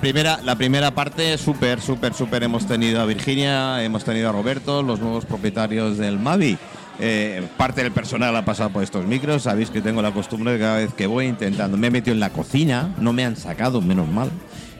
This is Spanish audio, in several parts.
primera, la primera parte, súper, súper, súper. Hemos tenido a Virginia, hemos tenido a Roberto, los nuevos propietarios del Mavi. Eh, parte del personal ha pasado por estos micros. Sabéis que tengo la costumbre de cada vez que voy intentando. Me he metido en la cocina, no me han sacado, menos mal.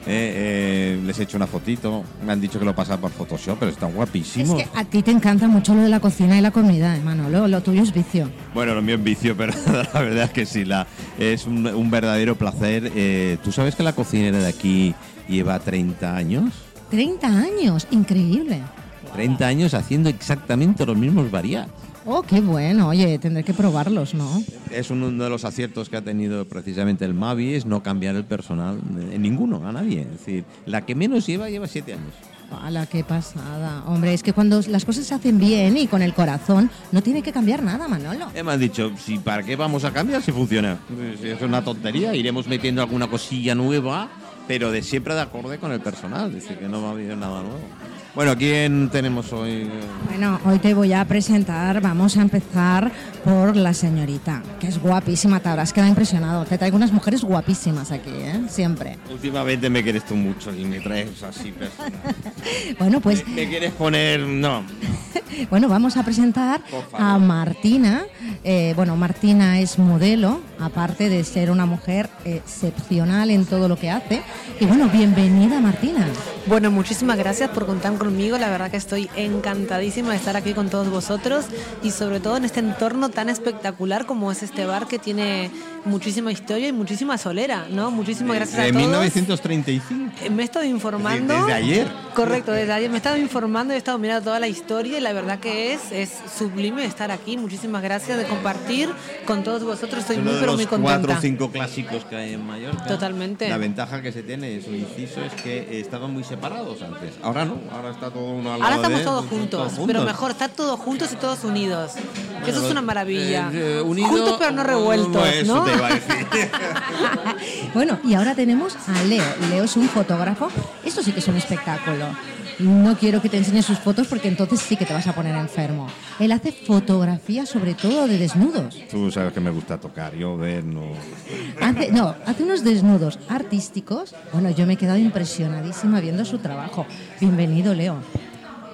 Eh, eh, les he hecho una fotito, me han dicho que lo pasa por Photoshop, pero están guapísimos. Es que a ti te encanta mucho lo de la cocina y la comida, eh, Manolo. Lo tuyo es vicio. Bueno, lo mío es vicio, pero la verdad es que sí, la, es un, un verdadero placer. Eh, ¿Tú sabes que la cocinera de aquí lleva 30 años? 30 años, increíble. 30 años haciendo exactamente los mismos variados. Oh, qué bueno. Oye, tendré que probarlos, ¿no? Es uno de los aciertos que ha tenido precisamente el Mavi, es no cambiar el personal en ninguno, a nadie. Es decir, la que menos lleva, lleva 7 años. ¡Hala, qué pasada! Hombre, es que cuando las cosas se hacen bien y con el corazón, no tiene que cambiar nada, Manolo. Eh, me han dicho, si ¿para qué vamos a cambiar si funciona? Si es una tontería, iremos metiendo alguna cosilla nueva, pero de siempre de acorde con el personal, decir, que no va a haber nada nuevo. Bueno, ¿quién tenemos hoy? Bueno, hoy te voy a presentar, vamos a empezar por la señorita, que es guapísima, te habrás quedado impresionado. Te traigo unas mujeres guapísimas aquí, ¿eh? Siempre. Últimamente me quieres tú mucho y me traes así personal. Bueno, pues ¿Me quieres poner...? No. Bueno, vamos a presentar a Martina. Eh, bueno, Martina es modelo, aparte de ser una mujer excepcional en todo lo que hace. Y bueno, bienvenida Martina. Bueno, muchísimas gracias por contar conmigo. La verdad que estoy encantadísima de estar aquí con todos vosotros y sobre todo en este entorno tan espectacular como es este bar que tiene muchísima historia y muchísima solera, ¿no? Muchísimas gracias de a todos. 1935. Eh, Me he estado informando. Desde ayer. Correcto, desde ayer me he estado informando y he estado mirando toda la historia y la verdad que es, es sublime estar aquí. Muchísimas gracias de compartir con todos vosotros. Estoy muy de pero muy cuatro contenta. o cinco clásicos que hay en Mallorca. Totalmente. La ventaja que se tiene de su inciso es que estaban muy separados antes. Ahora no, ahora está todo uno al Ahora lado estamos de- todos juntos, pero mejor, estar todos juntos y todos unidos. Eso es una maravilla. Eh, eh, unido- juntos pero no revueltos, ¿no? Te iba a decir. Bueno, y ahora tenemos a Leo. Leo es un fotógrafo. Esto sí que es un espectáculo. No quiero que te enseñes sus fotos porque entonces sí que te vas a poner enfermo. Él hace fotografía sobre todo de desnudos. Tú sabes que me gusta tocar, yo ver no. Hace, no, hace unos desnudos artísticos. Bueno, yo me he quedado impresionadísima viendo su trabajo. Bienvenido, Leo.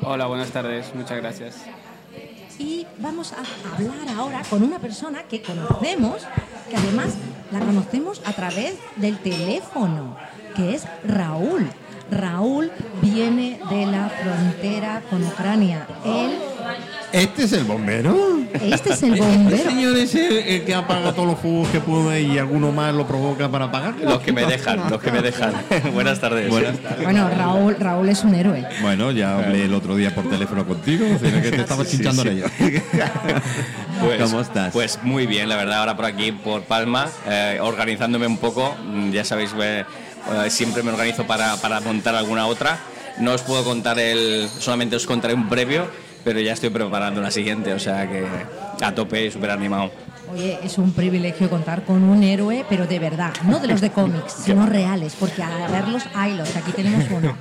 Hola, buenas tardes, muchas gracias. Y vamos a hablar ahora con una persona que conocemos, que además la conocemos a través del teléfono, que es Raúl. Raúl viene de la frontera con Ucrania. Él, ¿Este es el bombero? este es el ¿Este bombero. señor es el, el que apaga todos los fuegos que puede y alguno más lo provoca para apagar? Los que me dejan, los que me dejan. Buenas tardes. Buenas tardes. Bueno, Raúl, Raúl es un héroe. Bueno, ya hablé el otro día por teléfono contigo, sino que te estaba Sí, chinchando sí. en ello. Pues, ¿Cómo estás? Pues muy bien, la verdad, ahora por aquí, por Palma, eh, organizándome un poco. Ya sabéis, eh, siempre me organizo para, para montar alguna otra. No os puedo contar el, solamente os contaré un previo, pero ya estoy preparando la siguiente, o sea que a tope y súper animado. Oye, es un privilegio contar con un héroe, pero de verdad, no de los de cómics, sino reales, porque a verlos haylos, aquí tenemos uno.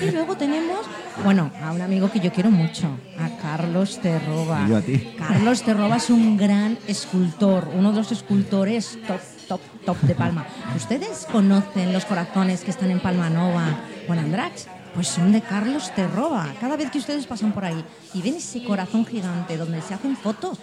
Y luego tenemos, bueno, a un amigo que yo quiero mucho, a Carlos Terroba. Y yo a ti. Carlos Terroba es un gran escultor, uno de los escultores top, top, top de Palma. ¿Ustedes conocen los corazones que están en Palma Nova o en Andrax? Pues son de Carlos Terroba. Cada vez que ustedes pasan por ahí y ven ese corazón gigante donde se hacen fotos,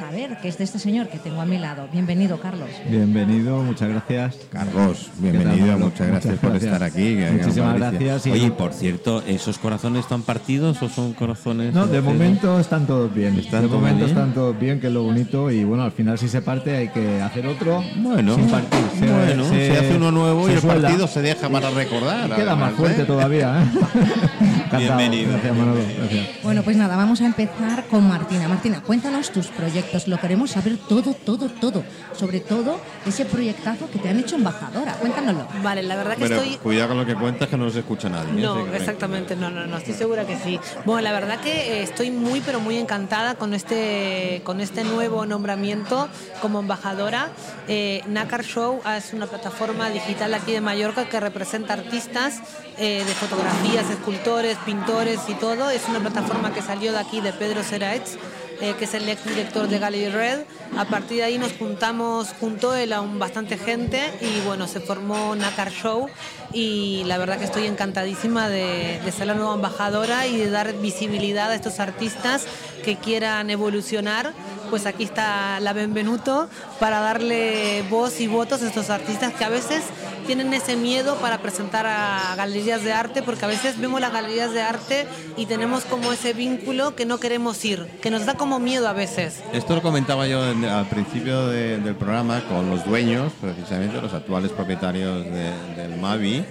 saber que es de este señor que tengo a mi lado. Bienvenido, Carlos. Bienvenido, muchas gracias. Carlos, ¿Qué tal, bienvenido, muchas gracias por gracias. estar aquí. Muchísimas gracias. y- Oye, por cierto, ¿esos corazones están partidos o son corazones? no, de eh, momento están todos bien. ¿Están de momento bien? están todos bien, que es lo bonito. Y bueno, al final si se parte hay que hacer otro Bueno, sin partir. Se- bueno, se- se, hace uno nuevo y el suelda. partido se deja para recordar. Y queda más además, fuerte ¿eh? todavía. ¿eh? Bienvenido. Gracias, Manolo. Gracias. Bueno, pues nada, vamos a empezar con Martina. Martina, cuéntanos tus proyectos. Lo queremos saber todo, todo, todo. Sobre todo ese proyectazo que te han hecho embajadora. Cuéntanoslo. Vale, la verdad que Pero estoy cuidado con lo que cuentas que no se escucha nadie. ¿eh? No, exactamente, no, no, no, estoy segura que sí. Bueno, la verdad que eh, estoy muy, pero muy encantada con este, con este nuevo nombramiento como embajadora. Eh, Nácar Show es una plataforma digital aquí de Mallorca que representa artistas eh, de fotografías, escultores, pintores y todo. Es una plataforma que salió de aquí de Pedro Seraetz eh, que es el ex director de Gallery Red. A partir de ahí nos juntamos junto él a un bastante gente y bueno, se formó Nakar Show y la verdad que estoy encantadísima de, de ser la nueva embajadora y de dar visibilidad a estos artistas que quieran evolucionar pues aquí está la Benvenuto para darle voz y votos a estos artistas que a veces tienen ese miedo para presentar a galerías de arte, porque a veces vemos las galerías de arte y tenemos como ese vínculo que no queremos ir, que nos da como miedo a veces. Esto lo comentaba yo al principio de- del programa con los dueños, precisamente los actuales propietarios de- del Mavi.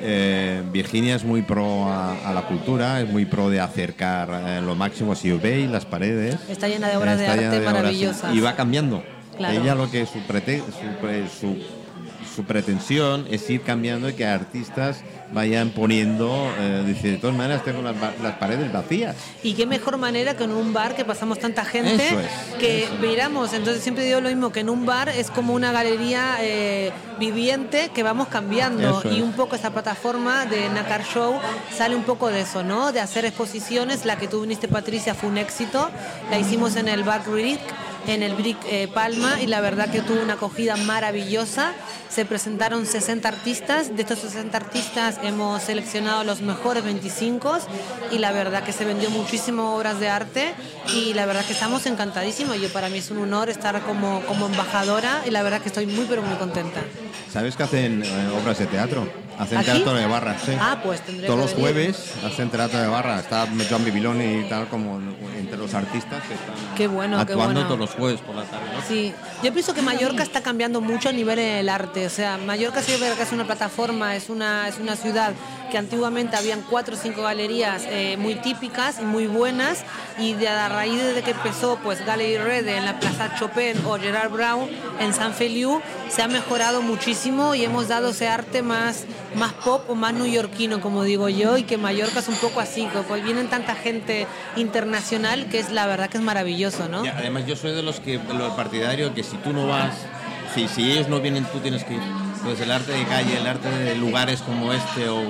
Eh, Virginia es muy pro a, a la cultura, es muy pro de acercar eh, lo máximo. Si veis las paredes, Está llena de obras de arte maravillosas. y va cambiando. Claro. Ella lo que su, prete- su, su, su pretensión es ir cambiando y que artistas vayan poniendo, eh, dice, de todas maneras tengo las, las paredes vacías. Y qué mejor manera que en un bar que pasamos tanta gente es, que miramos. Entonces siempre digo lo mismo, que en un bar es como una galería eh, viviente que vamos cambiando. Eso Y es. un poco esta plataforma de Nakar Show sale un poco de eso, ¿no? De hacer exposiciones. La que tú viniste, Patricia, fue un éxito. La hicimos en el Bar Brick, en el Brick eh, Palma, y la verdad que tuvo una acogida maravillosa. Se presentaron 60 artistas. De estos 60 artistas hemos seleccionado los mejores 25 y la verdad que se vendió muchísimo obras de arte y la verdad que estamos encantadísimos. Yo para mí es un honor estar como, como embajadora y la verdad que estoy muy pero muy contenta. ¿Sabes que hacen eh, obras de teatro? Hacen ¿Aquí? teatro de barra, sí. Ah, pues tendré Todos que los jueves hacen teatro de barra. Está John Bibiloni y tal como entre los artistas que están Qué bueno, qué actuando bueno. todos los jueves por la tarde. Sí, yo pienso que Mallorca está cambiando mucho a nivel del arte. O sea, Mallorca verdad que es una plataforma, es una, es una ciudad que antiguamente habían cuatro o cinco galerías eh, muy típicas y muy buenas. Y de a raíz de que empezó pues Gallery Red en la Plaza Chopin o Gerard Brown en San Feliu, se ha mejorado muchísimo y hemos dado ese arte más, más pop o más neoyorquino, como digo yo, y que Mallorca es un poco así, pues vienen tanta gente internacional que es la verdad que es maravilloso, ¿no? Además yo soy de los que los partidarios que si tú no vas, si, si ellos no vienen tú tienes que ir. Entonces el arte de calle, el arte de lugares como este o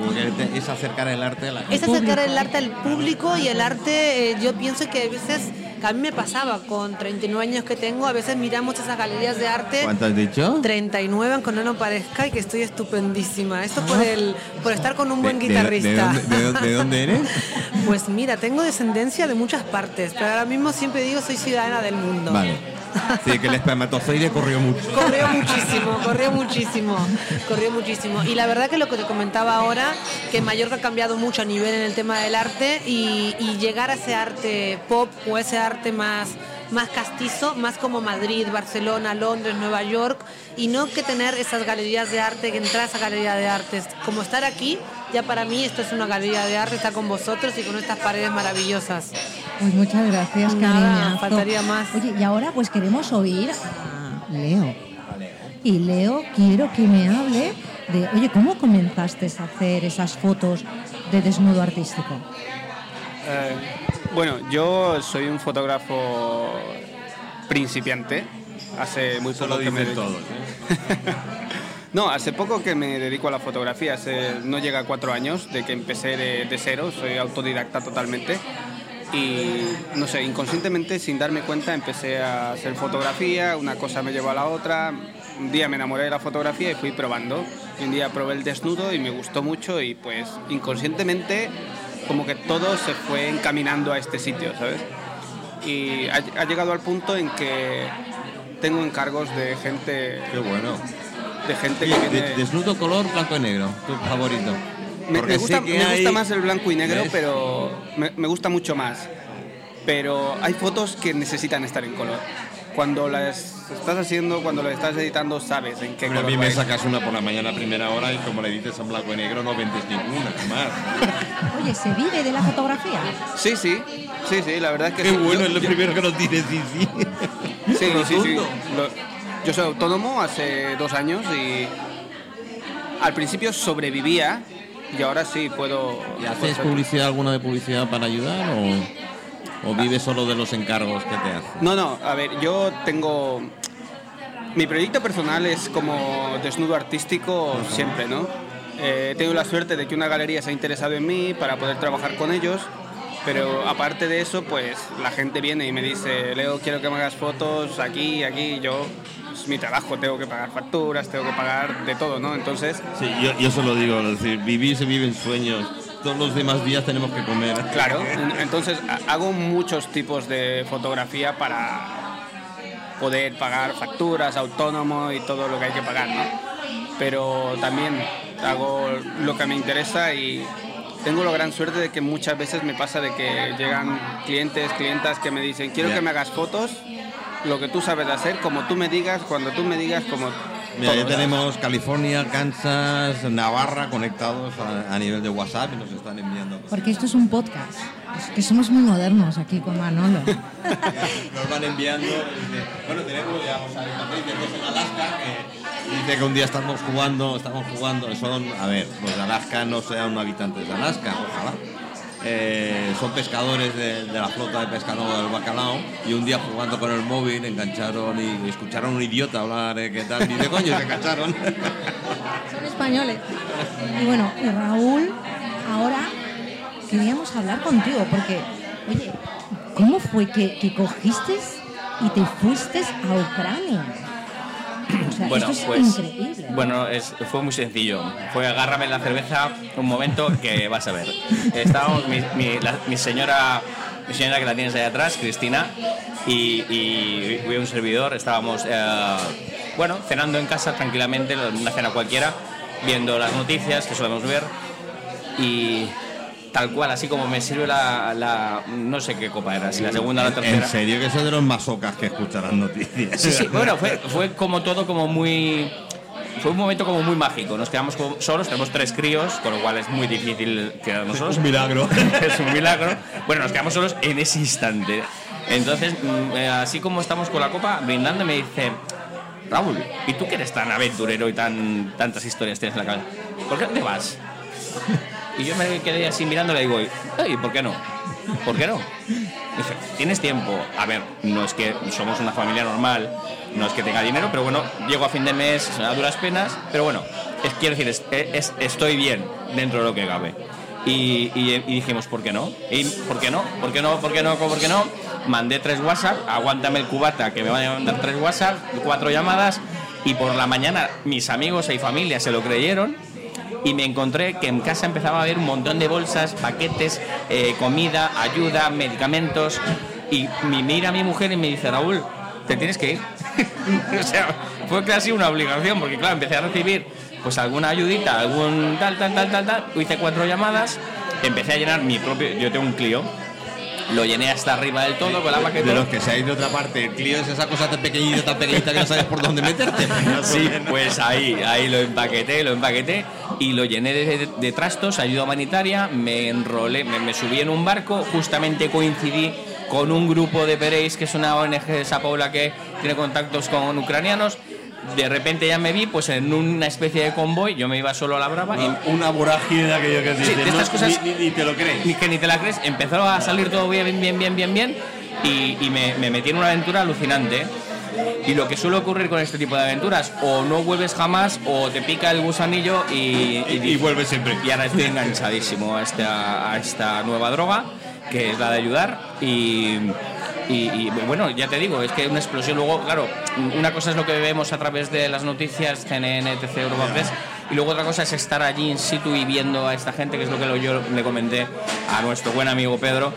es acercar el arte a la gente. es acercar el arte al público y el arte, eh, yo pienso que a veces, que a mí me pasaba con 39 años que tengo, a veces miramos esas galerías de arte. ¿Cuánto has dicho? 39, aunque no nos parezca, y que estoy estupendísima. Esto por, el, por estar con un buen Ah. De- guitarrista. De, dónde, de dónde- de dónde eres? Pues mira, tengo descendencia de muchas partes, pero ahora mismo siempre digo soy ciudadana del mundo. Vale. Sí, que el espermatozoide corrió mucho. Corrió muchísimo, corrió muchísimo, corrió muchísimo. Y la verdad que lo que te comentaba ahora, que Mallorca ha cambiado mucho a nivel en el tema del arte y, y llegar a ese arte pop o ese arte más, más castizo, más como Madrid, Barcelona, Londres, Nueva York, y no que tener esas galerías de arte, que entrar a esa galería de arte. Como estar aquí, ya para mí esto es una galería de arte, estar con vosotros y con estas paredes maravillosas. Pues muchas gracias, Nada, faltaría más. Oye, y ahora pues queremos oír a Leo. Y Leo, quiero que me hable de, oye, ¿cómo comenzaste a hacer esas fotos de desnudo artístico? Eh, bueno, yo soy un fotógrafo principiante. Hace muy poco que me. ¿eh? No, hace poco que me dedico a la fotografía, hace, no llega a cuatro años de que empecé de, de cero, soy autodidacta totalmente y no sé, inconscientemente, sin darme cuenta, empecé a hacer fotografía, una cosa me llevó a la otra, un día me enamoré de la fotografía y fui probando, un día probé el desnudo y me gustó mucho y pues inconscientemente como que todo se fue encaminando a este sitio, ¿sabes? Y ha, ha llegado al punto en que tengo encargos de gente, Qué bueno. de gente que viene... desnudo color blanco y negro, tu favorito. Me, me gusta, me hay- gusta más el blanco y negro, ¿Ves? pero me, me gusta mucho más. Pero hay fotos que necesitan estar en color. Cuando las estás haciendo, cuando las estás editando, sabes en qué Pero a mí me sacas una por la mañana a primera hora y como le dices en blanco y negro no vendes ninguna, más. Oye, ¿se vive de la fotografía? Sí, sí, sí, sí, la verdad es que Qué sí. bueno, Yo- es lo yo- primero que nos tienes, sí, sí. Sí, sí, sí. Lo- yo soy autónomo hace dos años y al principio sobrevivía y ahora sí puedo... ¿Y haces puedo- publicidad alguna de publicidad para ayudar o, o vives solo de los encargos que te hacen? No, no, a ver, yo tengo... Mi proyecto personal es como desnudo artístico siempre, ¿no? Eh, he tenido la suerte de que una galería se ha interesado en mí para poder trabajar con ellos Pero aparte de eso, pues la gente viene y me dice, Leo, quiero que me hagas fotos aquí, aquí, yo es mi trabajo, tengo que pagar facturas, tengo que pagar de todo, ¿no? Entonces, Sí, yo, yo solo digo, es decir, vivir se viven sueños. Todos los demás días tenemos que comer. claro, en- entonces ha- hago muchos tipos de fotografía para poder pagar facturas, autónomo y todo lo que hay que pagar, ¿no? Pero también hago lo que me interesa y tengo la gran suerte de que muchas veces me pasa de que llegan clientes, clientas que me dicen, quiero que me hagas fotos, lo que tú sabes hacer, como tú me digas, cuando tú me digas, como... Mira, ya tenemos California, Kansas, Navarra conectados a, a nivel de WhatsApp y nos están enviando. Porque esto es un podcast. Es que somos muy modernos aquí con Manolo. Nos van enviando. bueno, tenemos ya Patricia, que es en Alaska, que dice que un día estamos jugando, estamos jugando, son, a ver, los de Alaska no sean habitantes de Alaska, ojalá. Eh, son pescadores de, la flota de pescado del bacalao y un día jugando con el móvil engancharon y escucharon a un idiota hablar eh, qué tal y de coño se engancharon Son españoles. Y bueno, y Raúl, ahora queríamos hablar contigo porque, oye, ¿cómo fue que, que cogiste y te fuiste a Ucrania? Sea, Bueno, esto es pues increíble. bueno, es, fue muy sencillo. Fue agárrame la cerveza un momento que vas a ver. Estábamos mi, mi- la- mi señora, mi señora que la tienes ahí atrás, Cristina, y, y, y un servidor. Estábamos, eh, bueno, cenando en casa tranquilamente, una cena cualquiera, viendo las noticias que solemos ver y tal cual, así como me sirve la, la- no sé qué copa era, si la segunda o la en tercera. serio que soy de los masocas que escuchan las noticias Sí, sí, bueno, fue, fue como todo como muy... Fue un momento como muy mágico. Nos quedamos solos, tenemos tres críos, con lo cual es muy difícil quedarnos solos. un milagro es un milagro. Bueno, nos quedamos solos en ese instante. Entonces, mm, eh, así como estamos con la copa, brindando, me dice, Raúl, ¿y tú que eres tan aventurero y tan tantas historias tienes en la cabeza? ¿Por qué te vas? Y yo me quedé así mirándole y digo, "Ey, ¿por qué no? ¿Por qué no? Dice, ¿tienes tiempo? A ver, no es que somos una familia normal, no es que tenga dinero, pero bueno, llego a fin de mes a duras penas, pero bueno, es, quiero decir, es- es- estoy bien dentro de lo que cabe. Y, y- y dijimos, ¿por qué no? ¿Y por qué no? ¿Por qué no? ¿Por qué no? ¿Por qué no? Mandé tres WhatsApp, aguántame el cubata, que me van a mandar tres WhatsApp, cuatro llamadas, y por la mañana mis amigos y familia se lo creyeron y me encontré que en casa empezaba a haber un montón de bolsas, paquetes, eh, comida, ayuda, medicamentos. Y me mira mi mujer y me dice, Raúl, te tienes que ir. o sea, fue casi una obligación, porque claro, empecé a recibir pues alguna ayudita, algún tal, tal, tal, tal, tal. Hice cuatro llamadas, empecé a llenar mi propio, yo tengo un Clio, lo llené hasta arriba del todo con la de paquete. los que seáis de otra parte el Clio es esa cosa tan pequeñita tan pequeñita que no sabes por dónde meterte Sí, pues ahí, ahí lo empaqueté, lo empaqueté y lo llené de, de trastos, ayuda humanitaria, me enrolé, me, me subí en un barco, justamente coincidí con un grupo de Pereis, que es una ONG de Sao Paulo que tiene contactos con ucranianos. De repente ya me vi pues en una especie de convoy, yo me iba solo a la brava y una vorágine de aquello que Sí, de estas cosas- ni, ni te lo crees ni que ni te la crees, empezó a salir todo bien, bien, bien, bien, bien, y, y me, me metí en una aventura alucinante. Y lo que suele ocurrir con este tipo de aventuras, o no vuelves jamás, o te pica el gusanillo y, y, y vuelves siempre y ahora estoy enganchadísimo a esta, a esta nueva droga, que es la de ayudar. Y, y- y, bueno, ya te digo, es que una explosión. Luego, claro, una cosa es lo que vemos a través de las noticias, CNN, etc., Europa Press, y luego otra cosa es estar allí in situ y viendo a esta gente, que es lo que yo le comenté a nuestro buen amigo Pedro.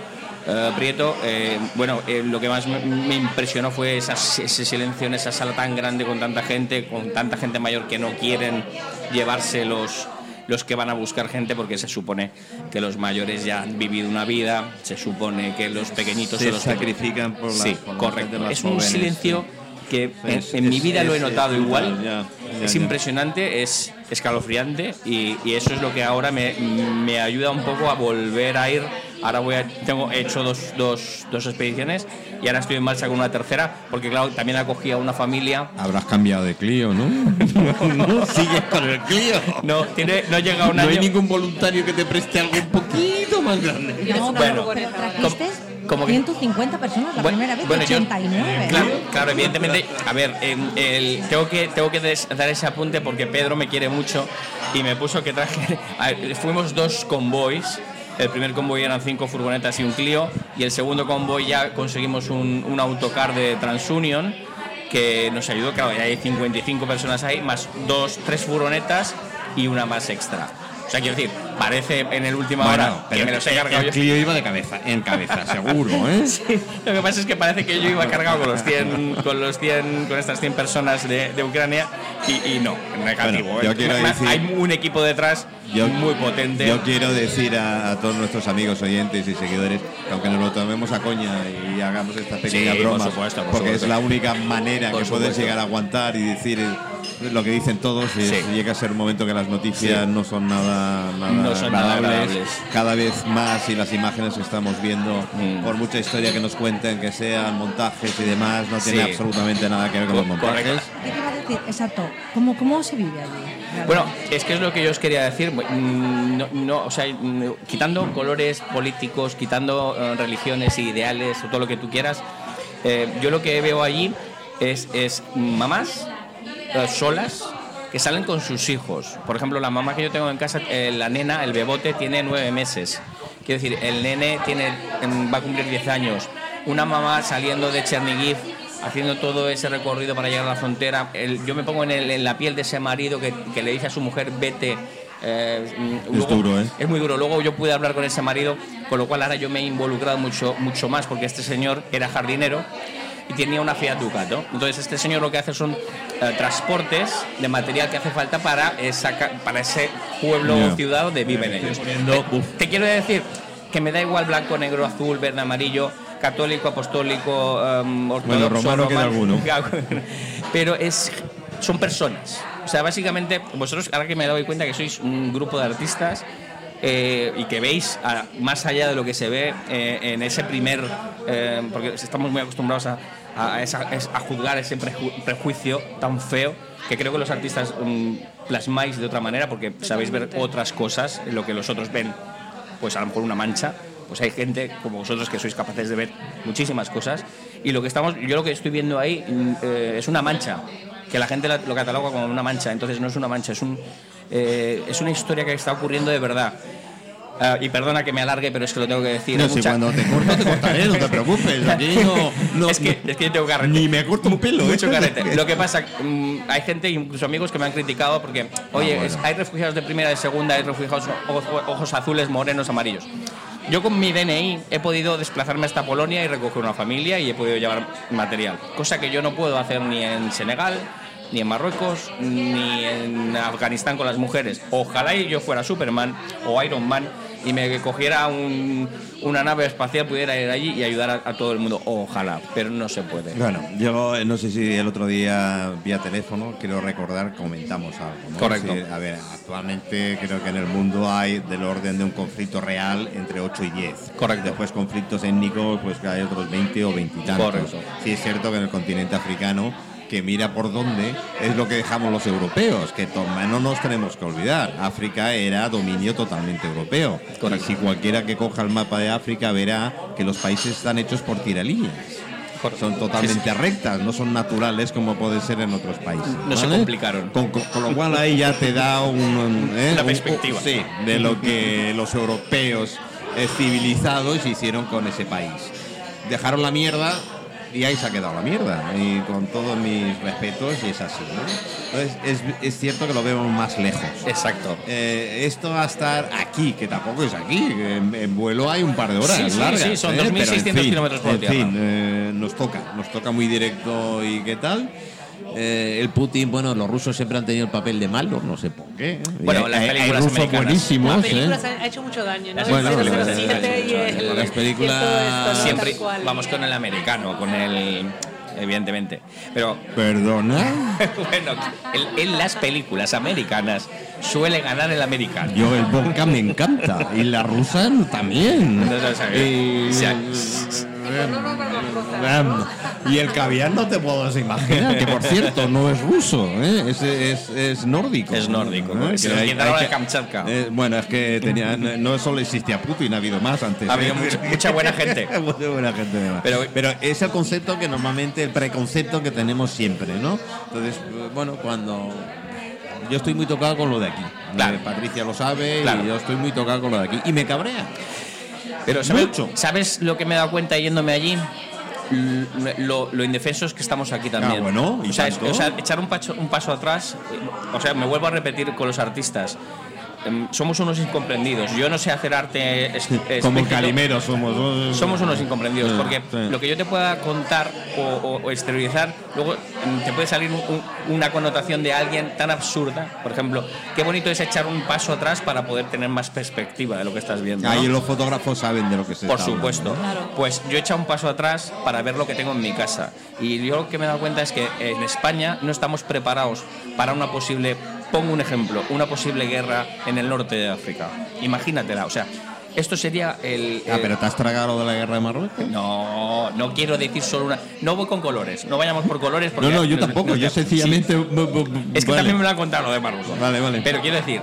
eh, Prieto, eh, bueno, eh, lo que más me, me impresionó fue esas- ese silencio en esa sala tan grande con tanta gente, con tanta gente mayor que no quieren llevarse los, los que van a buscar gente porque se supone que los mayores ya han vivido una vida, se supone que los pequeñitos se son los sacrifican por las Sí, por correcto. Es un jóvenes, silencio que en, Es- en mi es- vida lo he notado igual. brutal, ya, ya, es ya. impresionante, es escalofriante y, y eso es lo que ahora me, me ayuda un poco a volver a ir. Ahora voy a, tengo he hecho dos, dos, dos expediciones y ahora estoy en marcha con una tercera porque claro, también acogí a una familia. Habrás cambiado de Clio, ¿no? no sigues con el Clio. No, tiene, no llega un No año. hay ningún voluntario que te preste algo un poquito más grande. No, Bueno, pero trajiste como que- 150 personas la Bueno, primera vez, bueno, yo- 89. Claro, claro, evidentemente, a ver, em, el- tengo que, tengo que des- dar ese apunte porque Pedro me quiere mucho y me puso que traje, a fuimos dos convoys El primer convoy eran cinco furgonetas y un Clio. Y el segundo convoy ya conseguimos un, autocar de TransUnion que nos ayudó, claro, ya hay 55 personas ahí, más dos, tres furgonetas y una más extra. O sea, quiero decir, parece en el último hora que me los he cargado yo. el Clio iba de cabeza, en cabeza, seguro, ¿eh? Sí, lo que pasa es que parece que yo iba cargado con los 100, con los 100, con estas 100 personas de, de Ucrania y, y no, negativo. Bueno, yo ¿eh? quiero Además, decir- hay un equipo detrás Yo- muy potente. Yo quiero decir a, a todos nuestros amigos oyentes y seguidores que aunque nos lo tomemos a coña y hagamos estas pequeñas Sí, por bromas, supuesto, por porque supuesto. es la única manera Por que puedes llegar a aguantar y decir lo que dicen todos, y Sí. llega a ser un momento que las noticias Sí. no son nada, nada No son nada agradables. Cada vez más y las imágenes que estamos viendo, Mm. por mucha historia que nos cuenten, que sean montajes y demás, no tiene Sí. absolutamente nada que ver con los montajes. correcto. ¿Qué te iba a decir? Exacto. ¿Cómo, cómo se vive allí? Bueno, es que es lo que yo os quería decir. Mm, No, no, o sea, mm, quitando colores políticos, quitando eh, religiones e ideales, o todo lo que tú quieras, eh, yo lo que veo allí es, es mamás eh, solas que salen con sus hijos. Por ejemplo, la mamá que yo tengo en casa, eh, la nena, el bebote, tiene nueve meses. Quiero decir, el nene tiene, mm, va a cumplir 10 años. Una mamá saliendo de Chernigiv haciendo todo ese recorrido para llegar a la frontera. El- yo me pongo en, el- en la piel de ese marido que, que le dice a su mujer, vete. eh, mm, Es duro, ¿eh? Es muy duro. Luego yo pude hablar con ese marido, con lo cual ahora yo me he involucrado mucho, mucho más porque este señor era jardinero y tenía una Fiat Ducato. Entonces este señor lo que hace son eh, transportes de material que hace falta para, esa, para ese pueblo o ciudad donde viven ellos. poniendo- Te- te quiero decir que me da igual blanco, negro, azul, verde, amarillo, católico, apostólico, em, ortodoxo, romano queda alguno. Pero es, son personas. O sea, básicamente, vosotros, ahora que me doy cuenta que sois un grupo de artistas eh, y que veis a- más allá de lo que se ve eh, en ese primer. eh, porque estamos muy acostumbrados a, a esa- es- a juzgar ese preju- prejuicio tan feo que creo que los artistas mm, plasmáis de otra manera porque sabéis ver otras cosas en lo que los otros ven pues a lo mejor una mancha, pues hay gente como vosotros que sois capaces de ver muchísimas cosas. Y lo que estamos, yo lo que estoy viendo ahí mm, eh, es una mancha, que la gente lo cataloga como una mancha, entonces no es una mancha, es un eh, es una historia que está ocurriendo de verdad. Ah, y perdona que me alargue, pero es que lo tengo que decir. No, si mucha- cuando te corto, te cortaré, no te preocupes. Aquí no, no- es, que, es que yo tengo carrete. Ni me corto un pelo, ¿eh? Mucho carrete. Lo que pasa, mm, hay gente, incluso amigos, que me han criticado porque, oye, Ah, bueno. es- hay refugiados de primera, de segunda, hay refugiados ojos, ojos azules, morenos, amarillos. Yo con mi DNI he podido desplazarme hasta Polonia y recoger una familia y he podido llevar material, cosa que yo no puedo hacer ni en Senegal, ni en Marruecos, ni en Afganistán con las mujeres. Ojalá yo fuera Superman o Iron Man y me cogiera un- una nave espacial, pudiera ir allí y ayudar a, a todo el mundo. Ojalá, pero no se puede. Bueno, yo eh, no sé si el otro día vía teléfono, quiero recordar, comentamos algo. ¿no? Correcto. Sí, a ver, actualmente creo que en el mundo hay del orden de un conflicto real entre 8 y 10. Correcto. Después conflictos étnicos, pues que hay otros 20 o 20 y tantos. Correcto. Sí es cierto que en el continente africano, que mira por dónde, es lo que dejamos los europeos, que no nos tenemos que olvidar. África era dominio totalmente europeo. Y si cualquiera que coja el mapa de África verá que los países están hechos por tiralíneas. Son totalmente rectas, no son naturales como puede ser en otros países. No se complicaron. Con, con- con lo cual ahí ya te da un, un- ¿eh? Una Un- perspectiva. sí, de lo que los europeos civilizados hicieron con ese país. Dejaron la mierda y ahí se ha quedado la mierda. Y con todos mis respetos, y es así. ¿no? Entonces, es, es cierto que lo vemos más lejos. Exacto. Eh, esto va a estar aquí, que tampoco es aquí. En, en vuelo hay un par de horas Sí, sí, largas. sí, son ¿eh? Pero en 2.600 fin, kilómetros por En fin, eh, nos toca, nos toca muy directo y qué tal. Eh, el Putin, bueno, los rusos siempre han tenido el papel de malo, no sé por qué. Bueno, las hay, hay películas rusos buenísimos. Las ¿eh? películas han ha hecho mucho daño, ¿no? Bueno, El películas 007 y americanas. el- Las películas- y todo esto, ¿no? Siempre vamos con el americano, con el. Evidentemente. Pero, Perdona. bueno, el- en las películas americanas suele ganar el americano. Yo el vodka me encanta y la rusa también. No O sea, y el caviar no te puedo imaginar, que por cierto no es ruso, ¿eh? es, es, es nórdico. Es nórdico, ¿eh? ¿no? Nos hay- de Kamchatka. eh, bueno, es que tenía, no no solo existía Putin, ha habido más antes. Ha habido ¿eh? mucha, mucha buena gente. Mucha buena gente. Pero- Pero, es el concepto que normalmente, el preconcepto que tenemos siempre, ¿no? Entonces, bueno, cuando. Yo estoy muy tocado con lo de aquí. Claro. Patricia lo sabe Claro. y yo estoy muy tocado con lo de aquí. Y me cabrea. Pero ¿sabes, Mucho. ¿sabes lo que me he dado cuenta yéndome allí? Lo, lo indefensos que estamos aquí también. Ah, bueno, ¿y o, sea, es- o sea, echar un paso, un paso atrás, eh, o sea, me vuelvo a repetir con los artistas. Em, Somos unos incomprendidos. Yo no sé hacer arte es- Como. Calimero somos. Somos unos incomprendidos, Sí, porque sí. lo que yo te pueda contar o, o- o exteriorizar, luego mm, te puede salir un- un- una connotación de alguien tan absurda. Por ejemplo, qué bonito es echar un paso atrás para poder tener más perspectiva de lo que estás viendo. ¿no? Ahí los fotógrafos saben de lo que se Por está hablando, supuesto. ¿no? Claro. Pues yo he echado un paso atrás para ver lo que tengo en mi casa. Y yo lo que me he dado cuenta es que en España no estamos preparados para una posible, pongo un ejemplo, una posible guerra en el norte de África. Imagínatela, o sea, esto sería el... Ah, pero te has tragado lo de la guerra de Marruecos. no, no quiero decir solo una. No voy con colores, no vayamos por colores. porque No, no, yo nos- tampoco. nos- Yo sencillamente. Es que vale. también me lo han contado lo de Marruecos. Vale, vale. Pero quiero decir,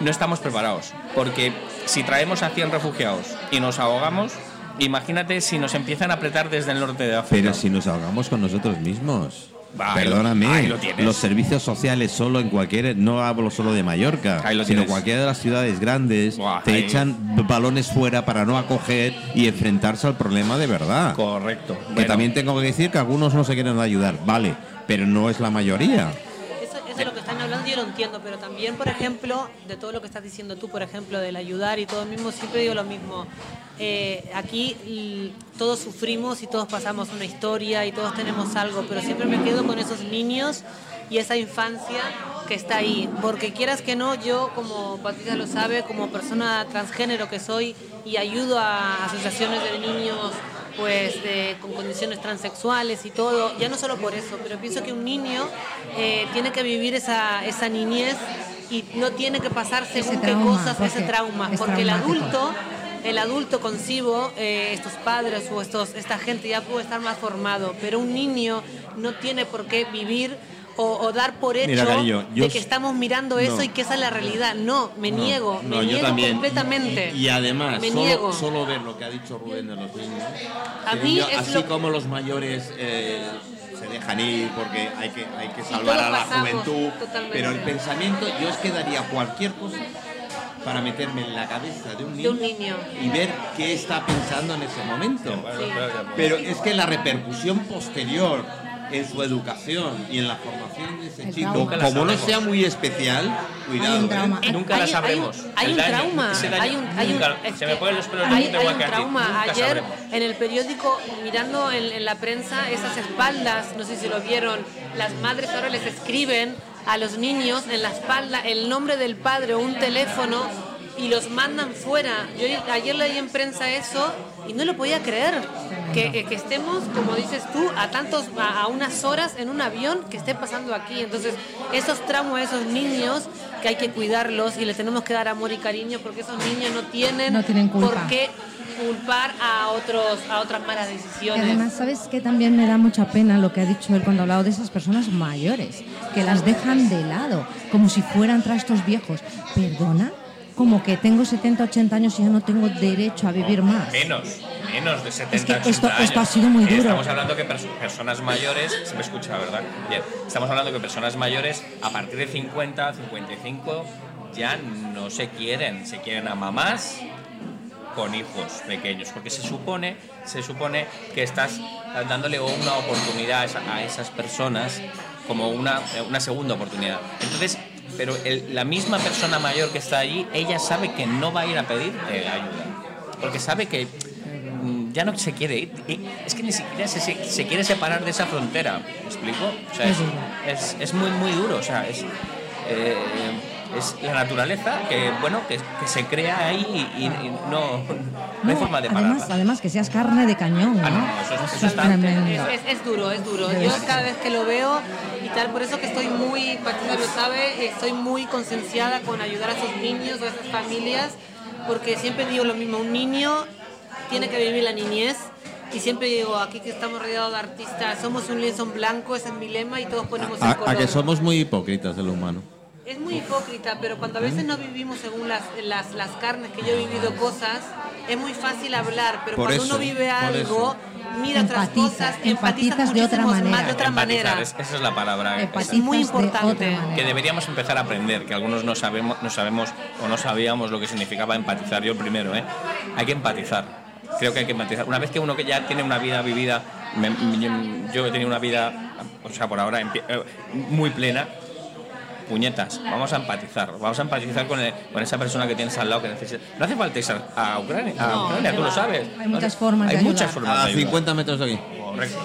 no estamos preparados. Porque si traemos a 100 refugiados y nos ahogamos, imagínate si nos empiezan a apretar desde el norte de África. Pero si nos ahogamos con nosotros mismos. Va, ahí lo- Perdóname, ahí lo tienes. los servicios sociales solo en cualquier, no hablo solo de Mallorca, sino tienes. cualquiera de las ciudades grandes, Buah, te echan balones fuera para no acoger y enfrentarse al problema de verdad. Correcto. Que Bueno, también tengo que decir que algunos no se quieren ayudar, vale, pero no es la mayoría. Eso, es lo que están hablando, yo lo entiendo, pero también, por ejemplo, de todo lo que estás diciendo tú, por ejemplo, del ayudar y todo mismo, siempre digo lo mismo. Eh, aquí todos sufrimos y todos pasamos una historia y todos tenemos algo, pero siempre me quedo con esos niños y esa infancia que está ahí. Porque quieras que no, yo, como Patricia lo sabe, como persona transgénero que soy y ayudo a asociaciones de niños pues de- con condiciones transexuales y todo, ya no solo por eso, pero pienso que un niño eh, tiene que vivir esa, esa niñez y no tiene que pasar según qué cosas, ese trauma, es porque el adulto, el adulto concibo, eh, estos padres o estos, esta gente ya puede estar más formado, pero un niño no tiene por qué vivir o, o dar por hecho Mira, cariño, de que estamos mirando eso no. y que esa es la realidad. No, me No, niego, no, me yo niego también. completamente. Y, y además, Me solo, niego. solo ver lo que ha dicho Rubén de los niños. A mí es así lo- como los mayores eh, se dejan ir porque hay que, hay que salvar a la pasamos, juventud. totalmente. Pero el pensamiento, yo es que daría cualquier cosa para meterme en la cabeza de un De niño, un niño. y ver qué está pensando en ese momento. Sí. Pero es que la repercusión posterior en su educación y en la formación de ese El chico, trauma. como no sea muy especial, cuidado. Hay un ¿eh? trauma. Eh, Nunca la hay- sabremos. Hay, un trauma. se me ponen los pelos hay, hay un trauma. Ayer sabremos. en el periódico, mirando en, en la prensa esas espaldas, no sé si lo vieron, las madres ahora les escriben a los niños en la espalda el nombre del padre o un teléfono y los mandan fuera. Yo ayer leí en prensa eso y no lo podía creer. Que, que- estemos, como dices tú, a tantos, a, a unas horas en un avión que esté pasando aquí. Entonces, esos traumas, esos niños, que hay que cuidarlos y les tenemos que dar amor y cariño porque esos niños no tienen, No tienen culpa. por qué culpar a otros, a otras malas Y decisiones. además, ¿sabes que También me da mucha pena lo que ha dicho él cuando ha hablado de esas personas mayores, que las dejan de lado, como si fueran trastos viejos. ¿Perdona? Como que tengo 70, 80 años y ya no tengo derecho a vivir más. Menos, menos de 70 Es que 80 esto- esto ha sido muy Eh, duro. Estamos hablando que perso- personas mayores, se me escucha, ¿verdad? Bien, estamos hablando que personas mayores a partir de 50, 55 ya no se quieren, se quieren a mamás con hijos pequeños, porque se supone, se supone que estás dándole una oportunidad a esas personas como una, una segunda oportunidad. Entonces, pero el- la misma persona mayor que está allí, ella sabe que no va a ir a pedir ayuda, porque sabe que mm, ya no se quiere ir. Es que ni siquiera se, se- se quiere separar de esa frontera. ¿Me explico? O sea, es, es muy, muy duro. O sea, es, eh, es la naturaleza que, bueno, que, que se crea ahí y, y no, no hay forma de además, pararla. además que seas carne de cañón, ¿no? Ah, no, eso es- eso es está- tremendo. Es, es- es duro, es duro. Yo cada vez que lo veo y tal, por eso que estoy muy, Patricia lo sabe, estoy muy concienciada con ayudar a esos niños, a esas familias, porque siempre digo lo mismo, un niño tiene que vivir la niñez. Y siempre digo, aquí que estamos rodeados de artistas, somos un lienzo en blanco, ese es mi lema, y todos ponemos el A, color. a que somos muy hipócritas de lo humano. Es muy hipócrita, pero cuando a veces no vivimos según las, las, las carnes, que yo he vivido cosas, es muy fácil hablar, pero Por cuando eso, uno vive algo, mira otras cosas, empatizas de otra muchísimo manera. más de otra Empatizar, manera. es- esa es la palabra. Empatizas Es muy importante. que deberíamos empezar a aprender, que algunos no sabemos, no sabemos o no sabíamos lo que significaba empatizar. Yo primero, ¿eh? Hay que empatizar. Creo que hay que empatizar. Una vez que uno que ya tiene una vida vivida, me- me- yo he tenido una vida, o sea, por ahora eh, muy plena. Puñetas, vamos a empatizar, vamos a empatizar con, el- con esa persona que tienes al lado que necesita. No hace falta irse a Ucrania, a No, Ucrania, que tú va. lo sabes. Hay muchas formas Hay de muchas ayudar. formas A de ayudar. 50 metros de aquí. Correcto,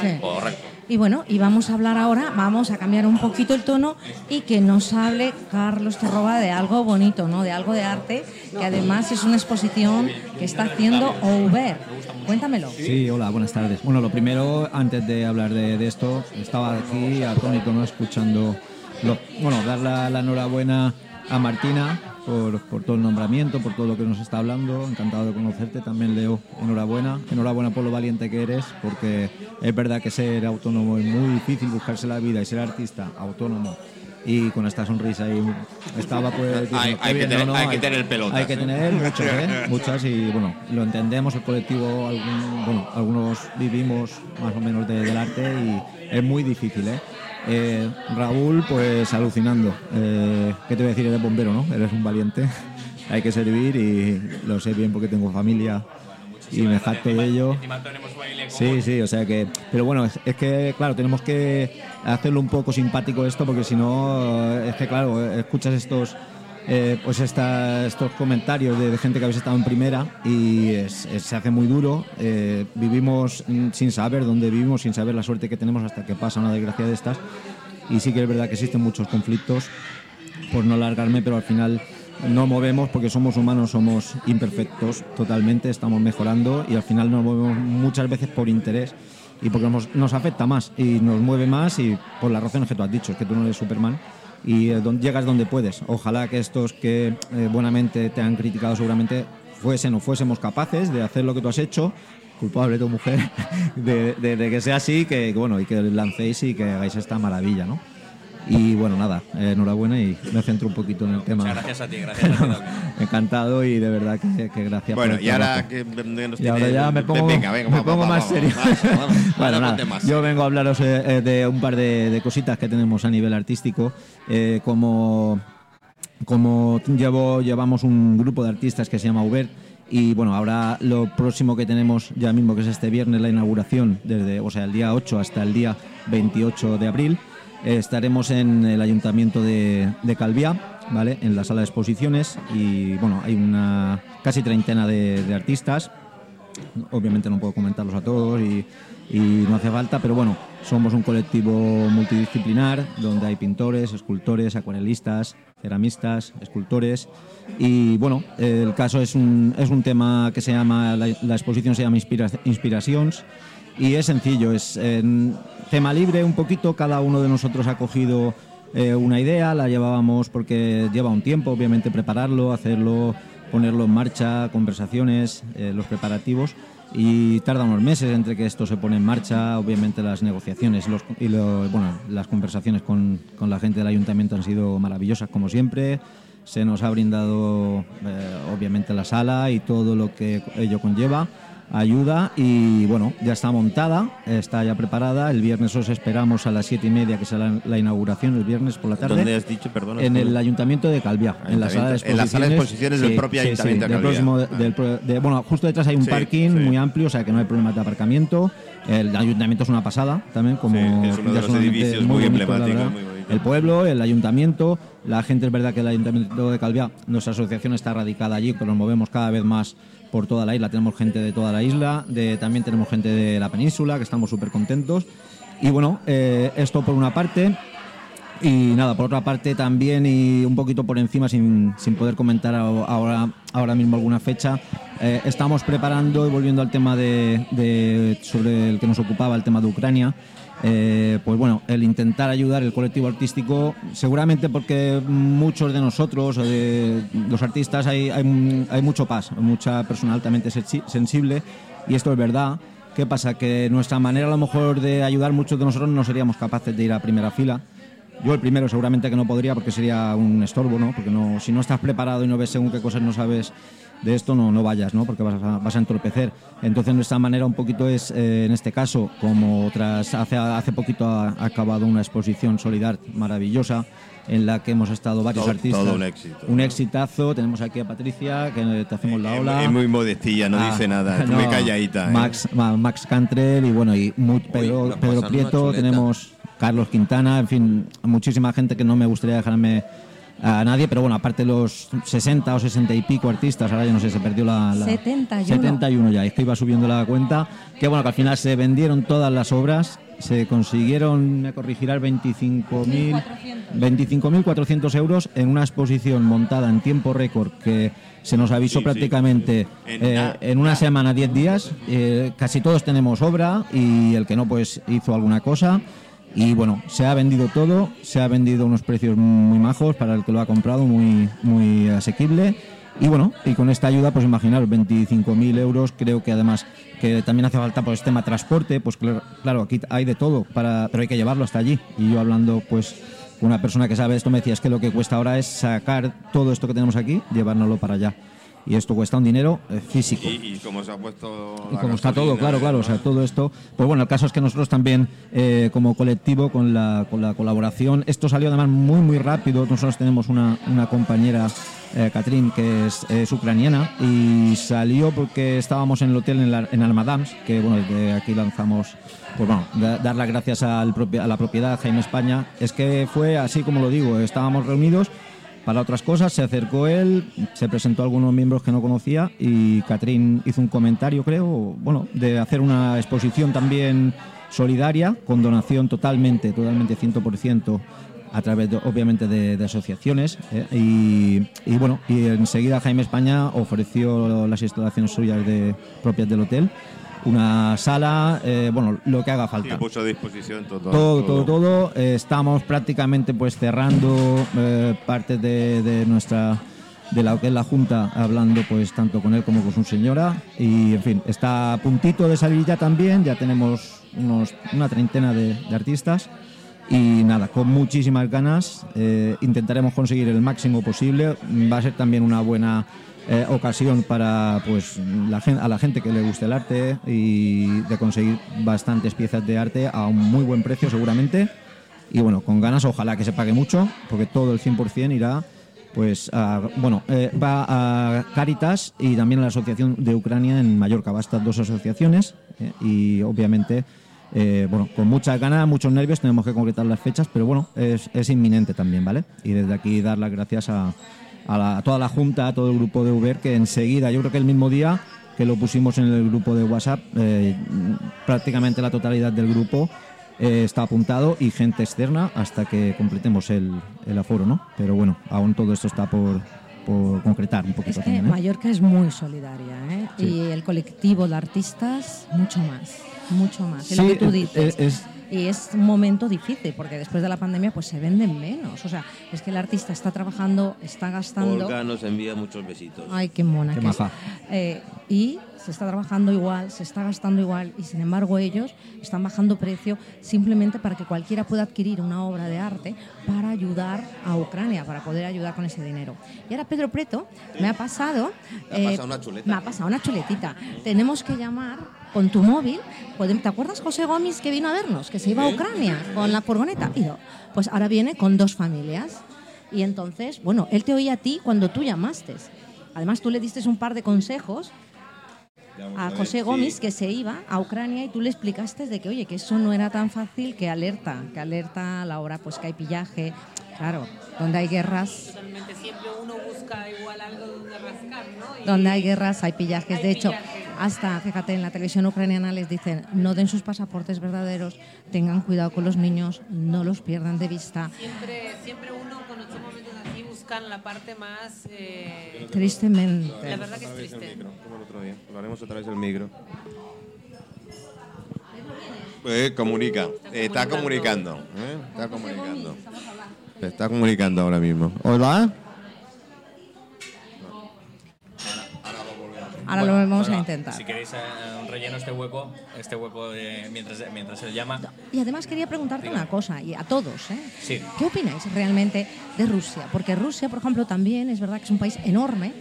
Sí. correcto. Y bueno, y vamos a hablar ahora, vamos a cambiar un poquito el tono y que nos hable Carlos Terroba de algo bonito, ¿no? De algo de arte, que además es una exposición que está haciendo Over. Cuéntamelo. Sí, hola, buenas tardes. Bueno, lo primero, antes de hablar de, de esto, estaba aquí atónito, ¿no? Escuchando, lo- bueno, dar la, la enhorabuena a Martina por, por todo el nombramiento, por todo lo que nos está hablando. Encantado de conocerte. También, Leo, enhorabuena. Enhorabuena por lo valiente que eres, porque es verdad que ser autónomo es muy difícil, buscarse la vida y ser artista autónomo. Y con esta sonrisa y estaba pues... Hay- "Qué hay que tener- no, no, hay que tener pelotas, Hay que ¿eh? tener muchas, ¿eh? muchas y bueno, lo entendemos, el colectivo, algún- bueno, algunos vivimos más o menos de- del arte y es muy difícil, ¿eh? Eh, Raúl, pues alucinando. Eh, ¿Qué te voy a decir? Eres bombero, ¿no? Eres un valiente. Hay que servir y lo sé bien porque tengo familia y me jacto de ello. Sí, sí, o sea que. Pero bueno, es, es que, claro, tenemos que hacerlo un poco simpático esto, porque si no, es que, claro, escuchas estos. Eh, pues estos comentarios de, gente que habéis estado en primera y se hace muy duro. Eh, vivimos sin saber dónde vivimos, sin saber la suerte que tenemos hasta que pasa una desgracia de estas. Y sí que es verdad que existen muchos conflictos, por no alargarme, pero al final no movemos porque somos humanos, somos imperfectos totalmente, estamos mejorando y al final nos movemos muchas veces por interés y porque nos, nos afecta más y nos mueve más y por las razones que tú has dicho, es que tú no eres Superman y eh, llegas donde puedes. Ojalá que estos que eh, buenamente te han criticado seguramente fuesen o fuésemos capaces de hacer lo que tú has hecho culpable tu mujer de, de- que sea así que, bueno y que lancéis y que hagáis esta maravilla ¿no? Y bueno nada enhorabuena y me centro un poquito en el tema Muchas gracias a ti, gracias a ti encantado y de verdad que, que gracias Bueno, por el y ahora que nos Y ahora ya me pongo, venga, venga, me va, pongo va, más va, serio. bueno, nada, yo vengo a hablaros eh, eh, de un par de, de cositas que tenemos a nivel artístico. Eh, como, como llevo, llevamos un grupo de artistas que se llama Uber. Y bueno, ahora lo próximo que tenemos ya mismo, que es este viernes, la inauguración, desde, o sea, el día 8 hasta el día 28 de abril, estaremos en el ayuntamiento de, de Calviá, ¿vale? En la sala de exposiciones. Y bueno, hay una casi treintena de- artistas, obviamente no puedo comentarlos a todos y, no hace falta, pero bueno, somos un colectivo multidisciplinar donde hay pintores, escultores, acuarelistas, ceramistas, escultores y bueno, el caso es un, es un tema que se llama, la, la exposición se llama Inspira- Inspiracions y es sencillo, es eh, tema libre un poquito, cada uno de nosotros ha cogido eh, una idea, la llevábamos porque lleva un tiempo, obviamente, prepararlo, hacerlo, ponerlo en marcha, conversaciones, eh, los preparativos. Y tarda unos meses entre que esto se pone en marcha, obviamente las negociaciones los- y lo- bueno, las conversaciones con, con la gente del ayuntamiento han sido maravillosas como siempre. Se nos ha brindado eh, obviamente la sala y todo lo que ello conlleva ayuda y bueno, ya está montada, está ya preparada. El viernes os esperamos a las siete y media, que será la, la inauguración, el viernes por la tarde. ¿Dónde has dicho? En el ayuntamiento de Calviá, en la sala de Ayuntamiento- en la sala de exposiciones del propio ayuntamiento de del Calviá. próximo Ah. del de- bueno, justo detrás hay un parking muy amplio, o sea que no hay problema de aparcamiento. El ayuntamiento es una pasada también, como es uno de ya los solamente edificios muy bonito, la emblemáticos, verdad. muy bonito. El pueblo, el ayuntamiento, la gente es verdad que el ayuntamiento de Calviá, nuestra asociación está radicada allí, pero nos movemos cada vez más por toda la isla. Tenemos gente de toda la isla, de, también tenemos gente de la península, que estamos súper contentos. Y bueno, eh, esto por una parte. Y nada, por otra parte también y un poquito por encima, sin, sin poder comentar ahora, ahora mismo alguna fecha, eh, estamos preparando y volviendo al tema de- sobre el que nos ocupaba, el tema de Ucrania. Eh, pues bueno, el intentar ayudar el colectivo artístico, seguramente porque muchos de nosotros, los artistas, hay, hay, mucho paz, mucha persona altamente sensi- sensible, y esto es verdad. ¿Qué pasa? Que nuestra manera a lo mejor de ayudar, muchos de nosotros no seríamos capaces de ir a primera fila Yo el primero seguramente que no podría porque sería un estorbo, ¿no? Porque no, si no estás preparado y no ves según qué cosas no sabes de esto, no, no vayas, ¿no? Porque vas a, vas a entorpecer. Entonces nuestra manera un poquito es, eh, en este caso, como tras hace, hace poquito ha, ha acabado una exposición Solidar maravillosa en la que hemos estado varios Todo- artistas. todo un éxito. Un exitazo. Tenemos aquí a Patricia, que te hacemos la ola. Es muy modestilla, no Ah, dice nada, es no, muy calladita. ¿eh? Max, Ma- Max Cantrell y bueno, y Pedro, Pedro Prieto, tenemos Carlos Quintana, en fin, muchísima gente que no me gustaría dejarme a nadie, pero bueno, aparte los 60 o 60 y pico artistas, ahora ya no sé, se perdió la... la 71. 71 ya, es que iba subiendo la cuenta, que bueno, que al final se vendieron todas las obras, se consiguieron, me corregirá, 25.000 25.400 euros en una exposición montada en tiempo récord que se nos avisó Sí, sí. prácticamente En eh, na- en una semana, 10 días. Eh, casi todos tenemos obra y el que no, pues hizo alguna cosa. Y bueno, se ha vendido todo, se ha vendido unos precios muy majos para el que lo ha comprado, muy, muy asequible. Y bueno, y con esta ayuda, pues imaginaros, 25.000 euros, creo que además que también hace falta pues tema transporte, pues claro, claro, aquí hay de todo, para, pero hay que llevarlo hasta allí. Y yo hablando pues con una persona que sabe esto me decía, es que lo que cuesta ahora es sacar todo esto que tenemos aquí, llevárnoslo para allá. Y esto cuesta un dinero eh, físico. Y, y como se ha puesto. Y la como está todo, claro, claro, o sea, todo esto. Pues bueno, el caso es que nosotros también, eh, como colectivo, con la, con la colaboración, esto salió además muy, muy rápido. Nosotros tenemos una, una compañera, eh, Catrín, que es, es ucraniana, y salió porque estábamos en el hotel en, la- en Almadams, que bueno, desde aquí lanzamos. Pues bueno, da- dar las gracias al a la propiedad Jaime España. Es que fue así como lo digo, estábamos reunidos para otras cosas. Se acercó él, se presentó a algunos miembros que no conocía y Catrín hizo un comentario, creo, bueno, de hacer una exposición también solidaria, con donación totalmente, totalmente 100%. A través, obviamente, de, de asociaciones. ¿eh? Y, y bueno, y enseguida Jaime España ofreció las instalaciones suyas de, propias del hotel, una sala, eh, bueno, lo que haga Sí, falta puso a disposición todo. todo, todo, todo. Eh, estamos prácticamente pues cerrando eh, parte de, de nuestra de la que es la junta hablando pues tanto con él como con su señora. Y en fin está a puntito de salir ya también. Ya tenemos unos, una treintena de, de artistas. Y nada con muchísimas ganas eh, intentaremos conseguir el máximo posible. Va a ser también una buena eh, ocasión para pues la a la gente que le guste el arte y de conseguir bastantes piezas de arte a un muy buen precio seguramente y bueno con ganas ojalá que se pague mucho porque todo el 100% irá pues a- bueno eh, va a Caritas y también a la asociación de Ucrania en Mallorca va a estas dos asociaciones eh, y obviamente eh, bueno, con muchas ganas, muchos nervios, tenemos que concretar las fechas, pero bueno, es, es inminente también, ¿vale? Y desde aquí dar las gracias a, a la- a toda la Junta, a todo el grupo de Uber, que enseguida, yo creo que el mismo día que lo pusimos en el grupo de WhatsApp, eh, prácticamente la totalidad del grupo eh, está apuntado y gente externa hasta que completemos el, el aforo, ¿no? Pero bueno, aún todo esto está por, por concretar un Es poquito que también, ¿eh? Mallorca es muy solidaria, ¿eh? Y el colectivo de artistas, mucho más, mucho más. Es lo que tú es- dices. es- y es un momento difícil, porque después de la pandemia pues se venden menos. O sea, es que el artista está trabajando, está gastando... Olga nos envía muchos besitos. Ay, qué mona. Qué que es. maja. Eh, y se está trabajando igual, se está gastando igual, y sin embargo ellos están bajando precio simplemente para que cualquiera pueda adquirir una obra de arte para ayudar a Ucrania, para poder ayudar con ese dinero. Y ahora Pedro Preto me ha pasado... Te ha pasado una chuleta. Me ha pasado una chuletita. Tenemos que llamar con tu móvil. ¿Te acuerdas José Gómez que vino a vernos, que se iba a Ucrania con la furgoneta? Pues ahora viene con dos familias. Y entonces, bueno, él te oía a ti cuando tú llamaste. Además, tú le diste un par de consejos a José Gómez que se iba a Ucrania y tú le explicaste de que, oye, que eso no era tan fácil, que alerta, que alerta a la hora pues que hay pillaje. Claro, donde hay guerras, Totalmente, siempre uno busca igual algo donde rascar, ¿no? Y- donde hay guerras hay pillajes. Hay De hecho, pillajes. hasta, fíjate, en la televisión ucraniana les dicen, no den sus pasaportes verdaderos, tengan cuidado con los niños, no los pierdan de vista. Siempre, siempre uno buscan la parte más... eh, Tristemente. la verdad que es triste. como el otro día. Lo haremos otra vez el micro. Eh, comunica. Eh, Está comunicando. eh, Está comunicando. Se está comunicando ahora mismo. Hola. Ahora lo vamos a intentar. Si queréis eh, relleno este hueco, este hueco mientras, mientras se llama. Y además quería preguntarte una cosa, y a todos, ¿eh? Sí. ¿Qué opináis realmente de Rusia? Porque Rusia, por ejemplo, también es verdad que es un país enorme,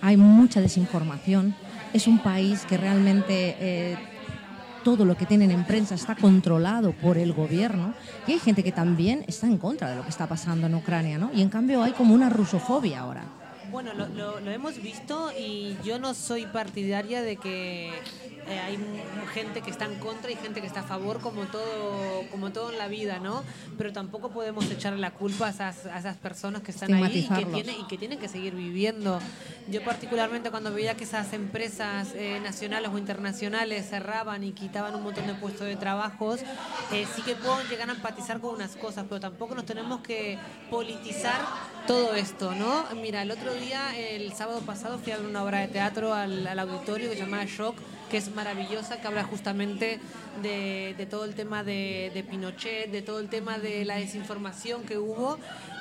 hay mucha desinformación, es un país que realmente eh, todo lo que tienen en prensa está controlado por el gobierno y hay gente que también está en contra de lo que está pasando en Ucrania, ¿no? Y en cambio hay como una rusofobia ahora. Bueno, lo, lo- lo hemos visto y yo no soy partidaria de que eh, hay gente que está en contra y gente que está a favor, como todo, como todo en la vida, ¿no? Pero tampoco podemos echarle la culpa a esas, a esas personas que están ahí y que, tienen, y que tienen que seguir viviendo. Yo particularmente cuando veía que esas empresas eh, nacionales o internacionales cerraban y quitaban un montón de puestos de trabajos, eh, sí que puedo llegar a empatizar con unas cosas, pero tampoco nos tenemos que politizar todo esto, ¿no? Mira, el otro día, el sábado pasado, fui a ver una obra de teatro al, al auditorio que se llama Shock, que es maravillosa, que habla justamente de, todo el tema de, de Pinochet, de todo el tema de la desinformación que hubo,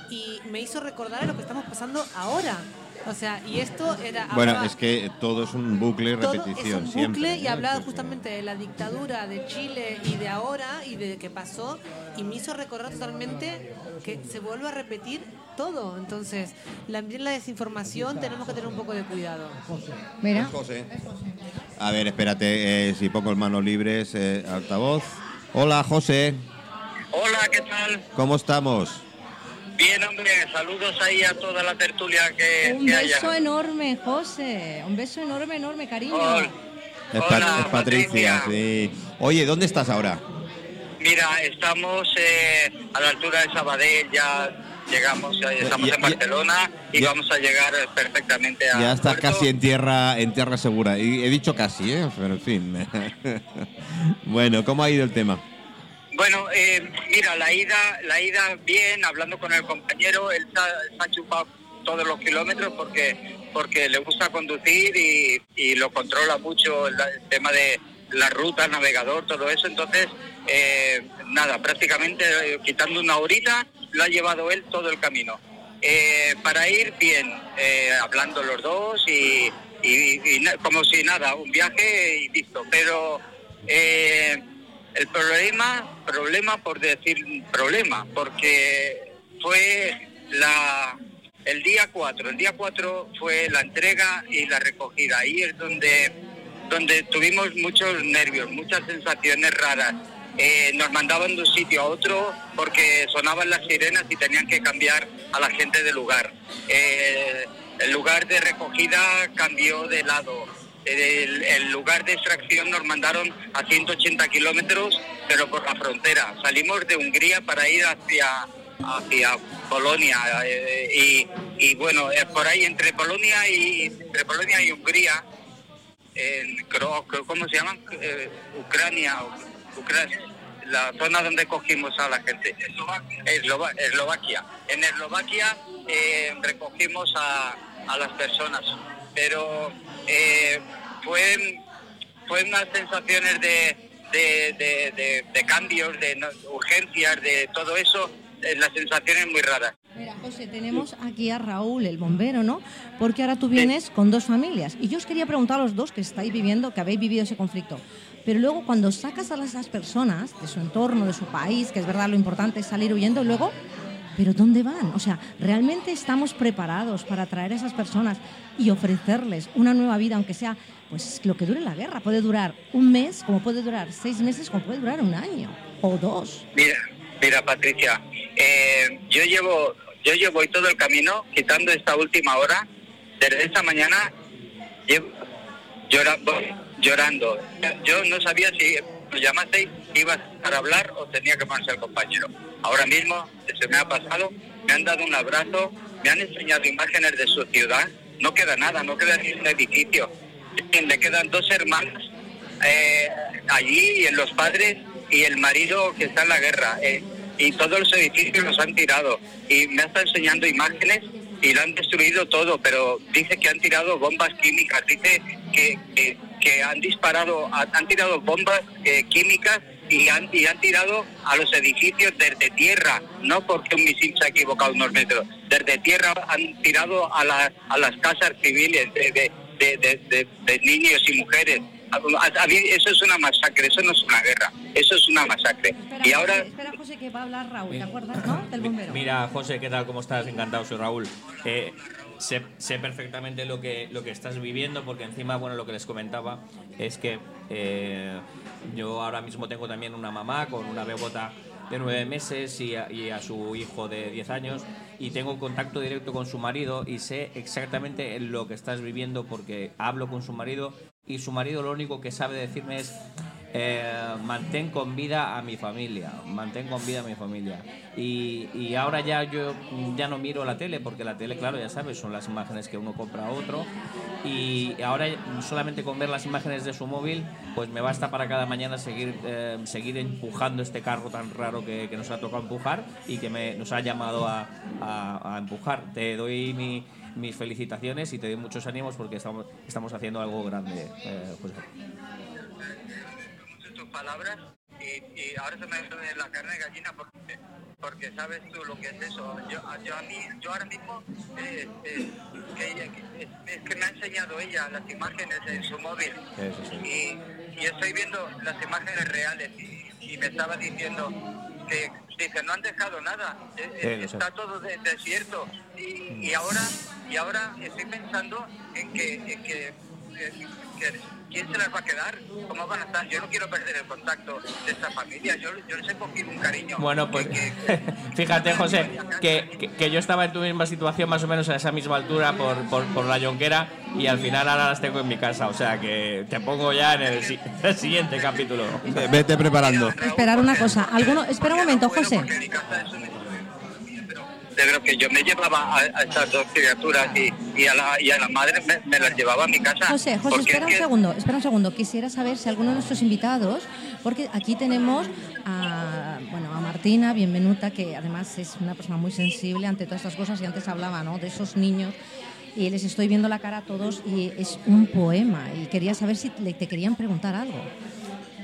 y me hizo recordar a lo que estamos pasando ahora. O sea, y esto era... Bueno, hablaba- es que todo es un bucle todo repetición es un bucle siempre. y hablaba justamente de la dictadura de Chile y de ahora y de qué pasó y me hizo recordar totalmente que se vuelve a repetir todo. Entonces, la, la desinformación tenemos que tener un poco de cuidado. Mira, José. A ver, espérate, eh, si pongo el manos libres, eh, altavoz. Hola, José, Hola, ¿qué tal? ¿cómo estamos? Bien, hombre, saludos ahí a toda la tertulia que, un que haya. beso enorme, José, un beso enorme, enorme, cariño. Hola. Es, Pa- Hola, es Patricia, Patricia. sí. Oye, ¿dónde estás ahora? Mira, estamos eh, a la altura de Sabadell, ya llegamos, ya estamos Ya- en ya- Barcelona y ya- vamos a llegar eh, perfectamente a Ya estás Puerto. casi en tierra, en tierra segura. Y he dicho casi, ¿eh? Pero en fin. bueno, ¿cómo ha ido el tema? Bueno, eh, mira, la ida, la ida bien, hablando con el compañero, él se ha, chupado todos los kilómetros porque porque le gusta conducir y, y lo controla mucho el, el tema de la ruta, navegador, todo eso. Entonces, eh, nada, prácticamente eh, quitando una horita, lo ha llevado él todo el camino. Eh, para ir bien, eh, hablando los dos y, y- como si nada, un viaje y listo. Pero el problema, problema por decir problema, porque fue la el día 4, el día 4 fue la entrega y la recogida. Ahí es donde, donde tuvimos muchos nervios, muchas sensaciones raras. Eh, nos mandaban de un sitio a otro porque sonaban las sirenas y tenían que cambiar a la gente del lugar. Eh, el lugar de recogida cambió de lado. El, el lugar de extracción nos mandaron a 180 kilómetros, pero por la frontera. Salimos de Hungría para ir hacia, hacia Polonia. eh, y, y bueno, es por ahí entre Polonia y, entre Polonia y Hungría, en Kro- ¿cómo se llaman? Eh, Ucrania, Ucrania, la zona donde cogimos a la gente. Eslova- Eslovaquia. En Eslovaquia eh, recogimos a, a las personas, pero eh, fue, fue unas sensaciones de, de, de- de- de cambios, de no- urgencias, de todo eso, eh, las sensaciones muy raras. Mira, José, tenemos aquí a Raúl, el bombero, ¿no? Porque ahora tú vienes con dos familias. Y yo os quería preguntar a los dos que estáis viviendo, que habéis vivido ese conflicto. Pero luego, cuando sacas a las- esas personas de su entorno, de su país, que es verdad, lo importante es salir huyendo, luego, ¿pero dónde van? O sea, ¿realmente estamos preparados para traer a esas personas y ofrecerles una nueva vida, aunque sea pues lo que dure la guerra? Puede durar un mes, como puede durar seis meses, como puede durar un año o dos. Mira, mira Patricia, eh, yo llevo yo llevo hoy todo el camino, quitando esta última hora, desde esta mañana llevo llora- voy llorando. Yo no sabía si lo llamasteis, ibas para hablar o tenía que ponerse el compañero. Ahora mismo se me ha pasado, me han dado un abrazo, me han enseñado imágenes de su ciudad, no queda nada, no queda ni un edificio. Le quedan dos hermanas eh, allí y en los padres y el marido que está en la guerra. eh, y todos los edificios los han tirado. Y me está enseñando imágenes y lo han destruido todo, pero dice que han tirado bombas químicas, dice que, que, que han disparado, han tirado bombas eh, químicas y han, y han tirado a los edificios desde tierra, no porque un misil se ha equivocado unos metros, desde tierra han tirado a, la- a las casas civiles de, de- de, de- de- de niños y mujeres. A- a- a mí eso es una masacre, eso no es una guerra, eso es una masacre. Espera, Y ahora José, espera, José, que va a hablar Raúl, ¿te acuerdas, no? Del Mi- bombero. Mira, José, ¿qué tal? ¿Cómo estás? Encantado, soy Raúl. Eh, sé, perfectamente lo que, lo que estás viviendo, porque encima, bueno, lo que les comentaba es que eh, yo ahora mismo tengo también una mamá con una bebota de nueve meses y a, su hijo de 10 años y tengo contacto directo con su marido y sé exactamente lo que estás viviendo porque hablo con su marido y su marido lo único que sabe decirme es eh, mantén con vida a mi familia, mantén con vida a mi familia. Y, y ahora ya yo ya no miro la tele, porque la tele, claro, ya sabes, son las imágenes que uno compra a otro. Y ahora solamente con ver las imágenes de su móvil, pues me basta para cada mañana seguir, eh, seguir empujando este carro tan raro que, que nos ha tocado empujar y que me, nos ha llamado a, a- a empujar. Te doy mi- mis felicitaciones y te doy muchos ánimos porque estamos, estamos haciendo algo grande, eh, José. Palabras y, y ahora se me sube la carne de gallina porque, porque sabes tú lo que es eso. Yo, yo, a mí, yo ahora mismo eh, eh, que ella- que- es, es que me ha enseñado ella las imágenes en su móvil sí. y, y estoy viendo las imágenes reales y, y me estaba diciendo que dice no han dejado nada eh, Sí, está todo de- desierto y, y ahora y ahora estoy pensando en que, en que- quién se las va a quedar cómo van a estar yo no quiero perder el contacto de esta familia yo, yo les he cogido un cariño Bueno, pues que- que- fíjate, José, que, que- yo estaba en tu misma situación, más o menos a esa misma altura, por, por, por la yonquera, y al final ahora las tengo en mi casa. O sea que te pongo ya en el, si- el siguiente capítulo. Ve- Vete preparando. Esperar una cosa. ¿Alguno? Espera un momento, José. Lo que yo me llevaba a, a estas dos criaturas y, y a la, y a la madre me, me las llevaba a mi casa. José, José, espera es un que- segundo, espera un segundo. Quisiera saber si alguno de nuestros invitados, porque aquí tenemos a, bueno, a Martina Bienvenuta, que además es una persona muy sensible ante todas estas cosas y antes hablaba ¿no? de esos niños y les estoy viendo la cara a todos y es un poema y quería saber si te querían preguntar algo.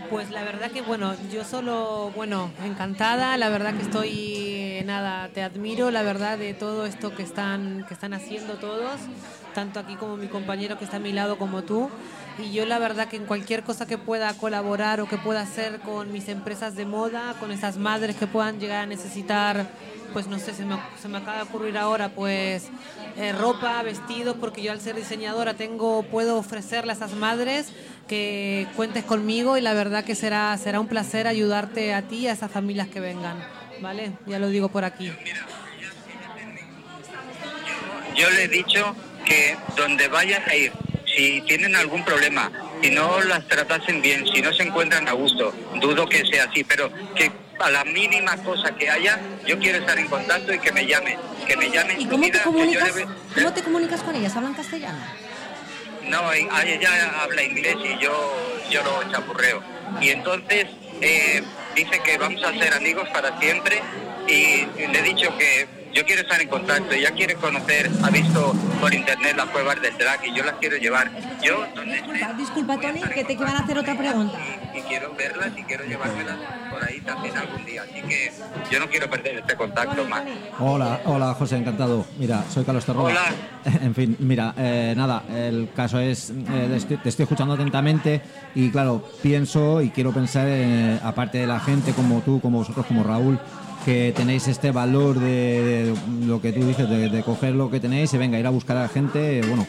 Pues la verdad que bueno, yo solo, bueno, encantada, la verdad que estoy, eh, nada, te admiro, la verdad de todo esto que están, que están haciendo todos, tanto aquí como mi compañero que está a mi lado como tú. Y yo la verdad que en cualquier cosa que pueda colaborar o que pueda hacer con mis empresas de moda, con esas madres que puedan llegar a necesitar, pues no sé, se me, se me acaba de ocurrir ahora, pues eh, ropa, vestidos, porque yo al ser diseñadora tengo, puedo ofrecerle a esas madres que cuentes conmigo y la verdad que será, será un placer ayudarte a ti y a esas familias que vengan, ¿vale? Ya lo digo por aquí. Yo le he dicho que donde vayan a ir, si tienen algún problema, si no las tratasen bien, si no se encuentran a gusto, dudo que sea así, pero que a la mínima cosa que haya, yo quiero estar en contacto y que me llamen, que me llamen. ¿Y cómo te Mira, que yo comunicas? le ¿Cómo te comunicas con ellas? ¿Hablan castellano? No, ella habla inglés y yo, yo lo chapurreo. Y entonces eh, dice que vamos a ser amigos para siempre y le he dicho que yo quiero estar en contacto, ella quiere conocer, ha visto por internet las cuevas del drag y yo las quiero llevar. Yo, donde esté, Disculpa, disculpa Tony, que te van a hacer otra pregunta. Y, y quiero verlas y quiero llevármelas por ahí también algún día. Así que yo no quiero perder este contacto más. Hola, hola José, encantado. Mira, soy Carlos Terroba. Hola. En fin, mira, eh, nada, el caso es, eh, estoy- te estoy escuchando atentamente y claro, pienso y quiero pensar, eh, aparte de la gente como tú, como vosotros, como Raúl, que tenéis este valor de, de lo que tú dices, de, de coger lo que tenéis y venga, ir a buscar a la gente, bueno,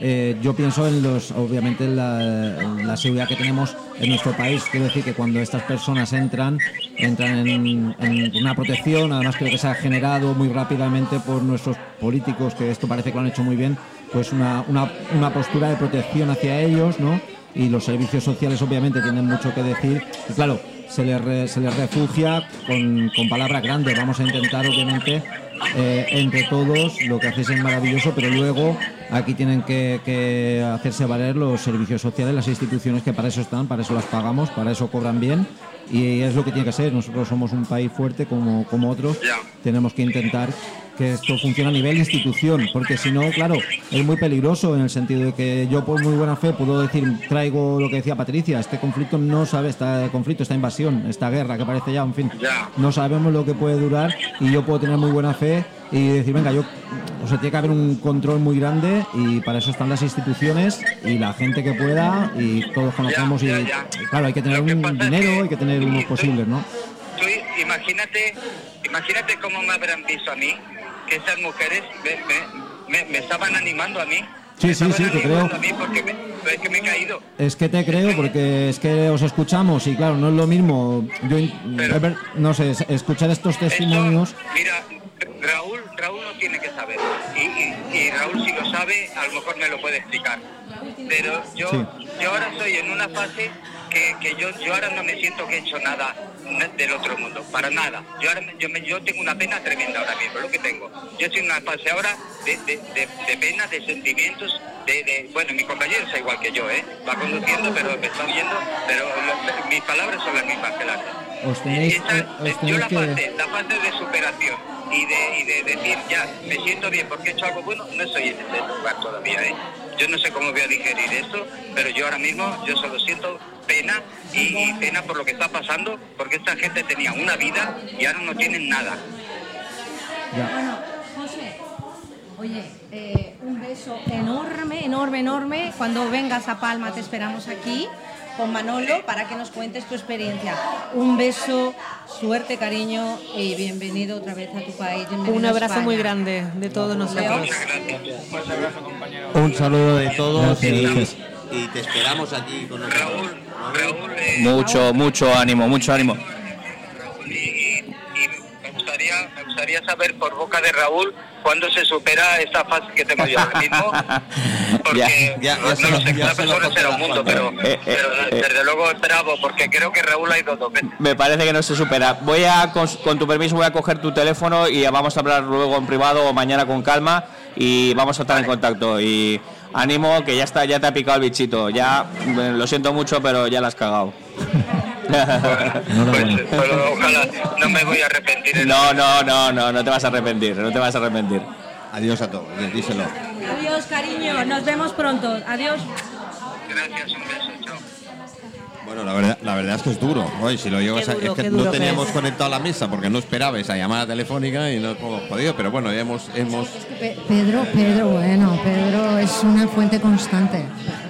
eh, yo pienso en los, obviamente, en la, en la seguridad que tenemos en nuestro país. Quiero decir que cuando estas personas entran, entran en, en una protección. Además, creo que se ha generado muy rápidamente por nuestros políticos, que esto parece que lo han hecho muy bien, pues una, una, una postura de protección hacia ellos, ¿no? Y los servicios sociales, obviamente, tienen mucho que decir. Y claro, se les, re- se les refugia con, con palabras grandes. Vamos a intentar, obviamente, eh, entre todos, lo que hacéis es maravilloso, pero luego aquí tienen que, que hacerse valer los servicios sociales, las instituciones que para eso están, para eso las pagamos, para eso cobran bien y es lo que tiene que ser. Nosotros somos un país fuerte como, como otros, tenemos que intentar que esto funcione a nivel institución, porque si no, claro, es muy peligroso en el sentido de que yo por muy buena fe puedo decir, traigo lo que decía Patricia, este conflicto no sabe, este conflicto, esta invasión, esta guerra que parece ya, en fin, no sabemos lo que puede durar y yo puedo tener muy buena fe y decir, venga, yo, o sea, tiene que haber un control muy grande y para eso están las instituciones y la gente que pueda y todos conocemos Ya, y, ya, ya. y claro, hay que tener que un dinero, que- hay que tener unos posibles, ¿no? Tú imagínate, imagínate cómo me habrán visto a mí, que esas mujeres me, me- me- me estaban animando a mí. Sí, sí, sí, te creo. A mí porque me, es que me he caído. Es que te creo porque es que os escuchamos y claro, no es lo mismo. Yo Pero- no sé, es- escuchar estos testimonios. Esto, mira, Raúl, Raúl no tiene que saber. Y, y- y Raúl si lo sabe, a lo mejor me lo puede explicar. Pero yo, Sí. yo ahora estoy en una fase que, que yo, yo ahora no me siento que he hecho nada del otro mundo, para nada. Yo ahora yo, me- yo tengo una pena tremenda ahora mismo, lo que tengo. Yo estoy en una fase ahora de, de, de, de pena, de sentimientos, de, de- bueno, mi compañero es igual que yo, ¿eh? Va conduciendo, pero me está oyendo, pero lo- mis palabras son las mismas que las. Os tenéis, yo la que. fase, la fase de superación y de, y de decir ya, me siento bien porque he hecho algo bueno, no estoy en ese lugar todavía. ¿eh? Yo no sé cómo voy a digerir esto, pero yo ahora mismo yo solo siento pena y, y pena por lo que está pasando, porque esta gente tenía una vida y ahora no tienen nada. ya. Bueno, José, oye, eh, un beso enorme, enorme, enorme. Cuando vengas a Palma te esperamos aquí con Manolo para que nos cuentes tu experiencia. Un beso, suerte, cariño y bienvenido otra vez a tu país. bienvenido Un abrazo muy grande de todos nosotros. Muchas gracias. Un saludo de todos Gracias, y, te esperamos aquí con nosotros. Raúl, Raúl, eh, Mucho, mucho ánimo, mucho ánimo. y, y- y me gustaría me gustaría saber por boca de Raúl cuándo se supera esta fase que tengo yo ahora mismo porque Ya, ya, no, ya no se lo lo- sé cada persona será un mundo pero. Eh, eh, pero eh. desde luego es bravo porque creo que Raúl ha ido dos veces Me parece que no se supera. Voy a, con, con tu permiso, voy a coger tu teléfono y vamos a hablar luego en privado o mañana con calma y vamos a estar en contacto. Y ánimo, que ya está, ya te ha picado el bichito. Ya, eh, lo siento mucho, pero ya la has cagado. pues, pues ojalá no me voy a arrepentir en- No, no, no, no, no te vas a arrepentir, no te vas a arrepentir. Adiós a todos, díselo. Adiós, cariño. Nos vemos pronto. Adiós. gracias un beso chao Bueno, la verdad, la verdad es que es duro. Oye, si lo llevas a- es que no que teníamos es. conectado la mesa porque no esperaba esa llamada telefónica y no hemos podido, pero bueno, ya hemos, hemos Pe- Pedro, Pedro, bueno, Pedro es una fuente constante.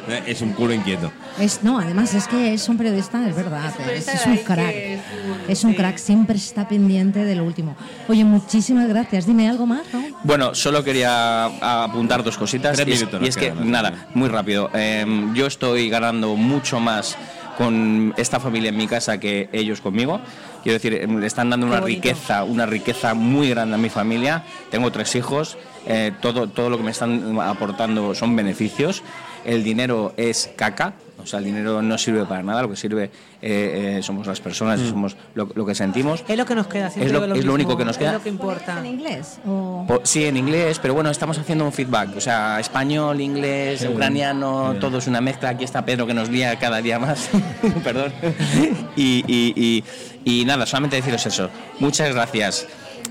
Eh, es un culo inquieto. Es, no, además es que es un periodista, es verdad, es, periodista es de un crack. es un- Es un sí. crack, siempre está pendiente de lo último. Oye, muchísimas gracias. Dime algo más, ¿no? Bueno, solo quería apuntar dos cositas. Tres y es, minutos y nos es que, nada, muy rápido. Eh, yo estoy ganando mucho más con esta familia en mi casa que ellos conmigo. Quiero decir, eh, le están dando una riqueza, una riqueza muy grande a mi familia. Tengo tres hijos. eh, todo, todo lo que me están aportando son beneficios. El dinero es caca. O sea, el dinero no sirve para nada, lo que sirve eh, eh, somos las personas, Mm. somos lo, lo que sentimos. Es lo que nos queda. Es lo- es lo único que nos queda. Es lo que importa. ¿En inglés? O... Sí, en inglés, pero bueno, estamos haciendo un feedback. O sea, español, inglés, ucraniano, bien. todo es una mezcla. Aquí está Pedro que nos lía cada día más. Perdón. Y, y- y- y nada, solamente deciros eso. Muchas gracias.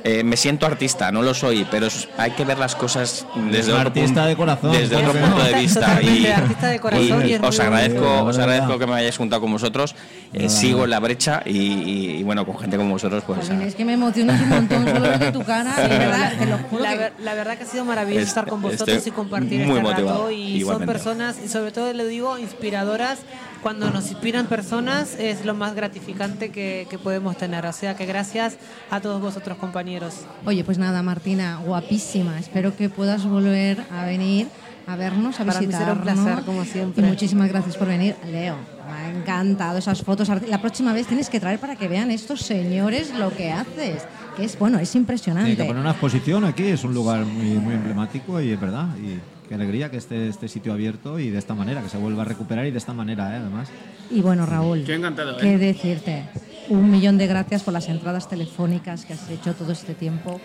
Eh, me siento artista, no lo soy, pero hay que ver las cosas desde un otro artista punto, de corazón, desde otro punto de vista. Y, artista de corazón y os agradezco, os agradezco que me hayáis juntado con vosotros. Eh, sigo la brecha y, y- y bueno, con gente como vosotros, pues. Jolín, es que me emocionas un montón solo de tu cara, de verdad, te lo juro La, que... ver- la verdad que ha sido maravilloso Est- estar con vosotros y compartir muy este motivado, rato. Y son igualmente. personas, y sobre todo le digo, inspiradoras. Cuando nos inspiran personas es lo más gratificante que, que podemos tener. O sea que gracias a todos vosotros, compañeros. Oye, pues nada, Martina, guapísima. Espero que puedas volver a venir a vernos, a Para mí será un visitarnos. placer, como siempre. Y muchísimas gracias por venir. Leo, me ha encantado esas fotos. La próxima vez tienes que traer para que vean estos señores lo que haces. Que es, bueno, es Tiene impresionante. que poner una exposición aquí, es un lugar muy, muy emblemático y es verdad. Y qué alegría que esté este sitio abierto y de esta manera, que se vuelva a recuperar y de esta manera, ¿eh? además. Y bueno, Raúl, Yo encantado, ¿qué ¿eh? decirte? Un millón de gracias por las entradas telefónicas que has hecho todo este tiempo.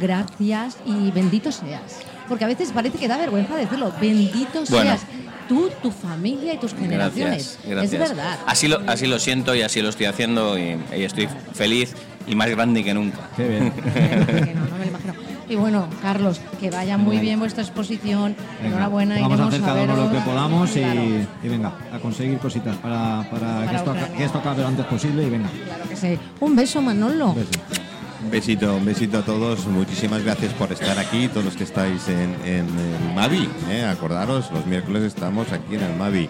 Gracias y bendito seas. Porque a veces parece que da vergüenza decirlo. Bendito Bueno. seas. Tú, tu familia y tus generaciones. Gracias, gracias. Es verdad. Así lo, así lo siento y así lo estoy haciendo y, y estoy feliz y más grande que nunca. Qué bien. Que no, no me lo imagino. Y bueno, Carlos, que vaya muy bien vuestra exposición. Venga, Enhorabuena. Vamos a hacer cada uno lo que podamos y, Claro, y venga, a conseguir cositas para, para que, esto, que esto acabe lo antes posible y venga. claro que sí. Un beso, Manolo. Beso. Un besito, un besito a todos. Muchísimas gracias por estar aquí, todos los que estáis en, en el Mavi. ¿eh? Acordaros, los miércoles estamos aquí en el Mavi.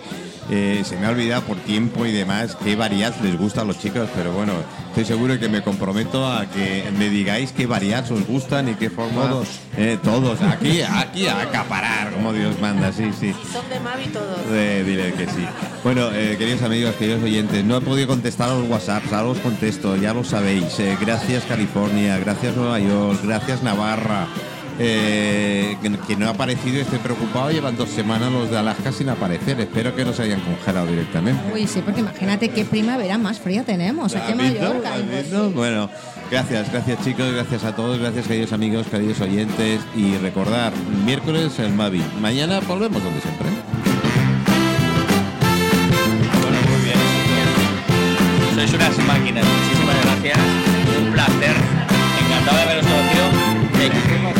Eh, se me ha olvidado por tiempo y demás qué variedad les gusta a los chicos, pero bueno, estoy seguro que me comprometo a que me digáis qué variedades os gustan y qué forma. Todos. Eh, todos. Aquí, aquí a acaparar, como Dios manda, sí, sí. Son de Mavi todos. Eh, dile que sí. Bueno, eh, queridos amigos, queridos oyentes, no he podido contestar a los WhatsApps, ahora os contesto, ya lo sabéis. Eh, gracias California, gracias Nueva York, gracias Navarra. Eh, que, no ha aparecido, estoy preocupado, llevan dos semanas los de Alaska sin aparecer, espero que no se hayan congelado directamente. Uy, sí, porque imagínate qué primavera más fría tenemos aquí en. Mallorca. ¿Has y visto? Bueno, gracias, gracias chicos, gracias a todos, gracias queridos amigos, queridos oyentes y recordar, miércoles el Mavi, mañana volvemos donde siempre. Bueno, muy bien. Sois unas máquinas. Muchísimas gracias. Un placer. Encantado de haberos conocido.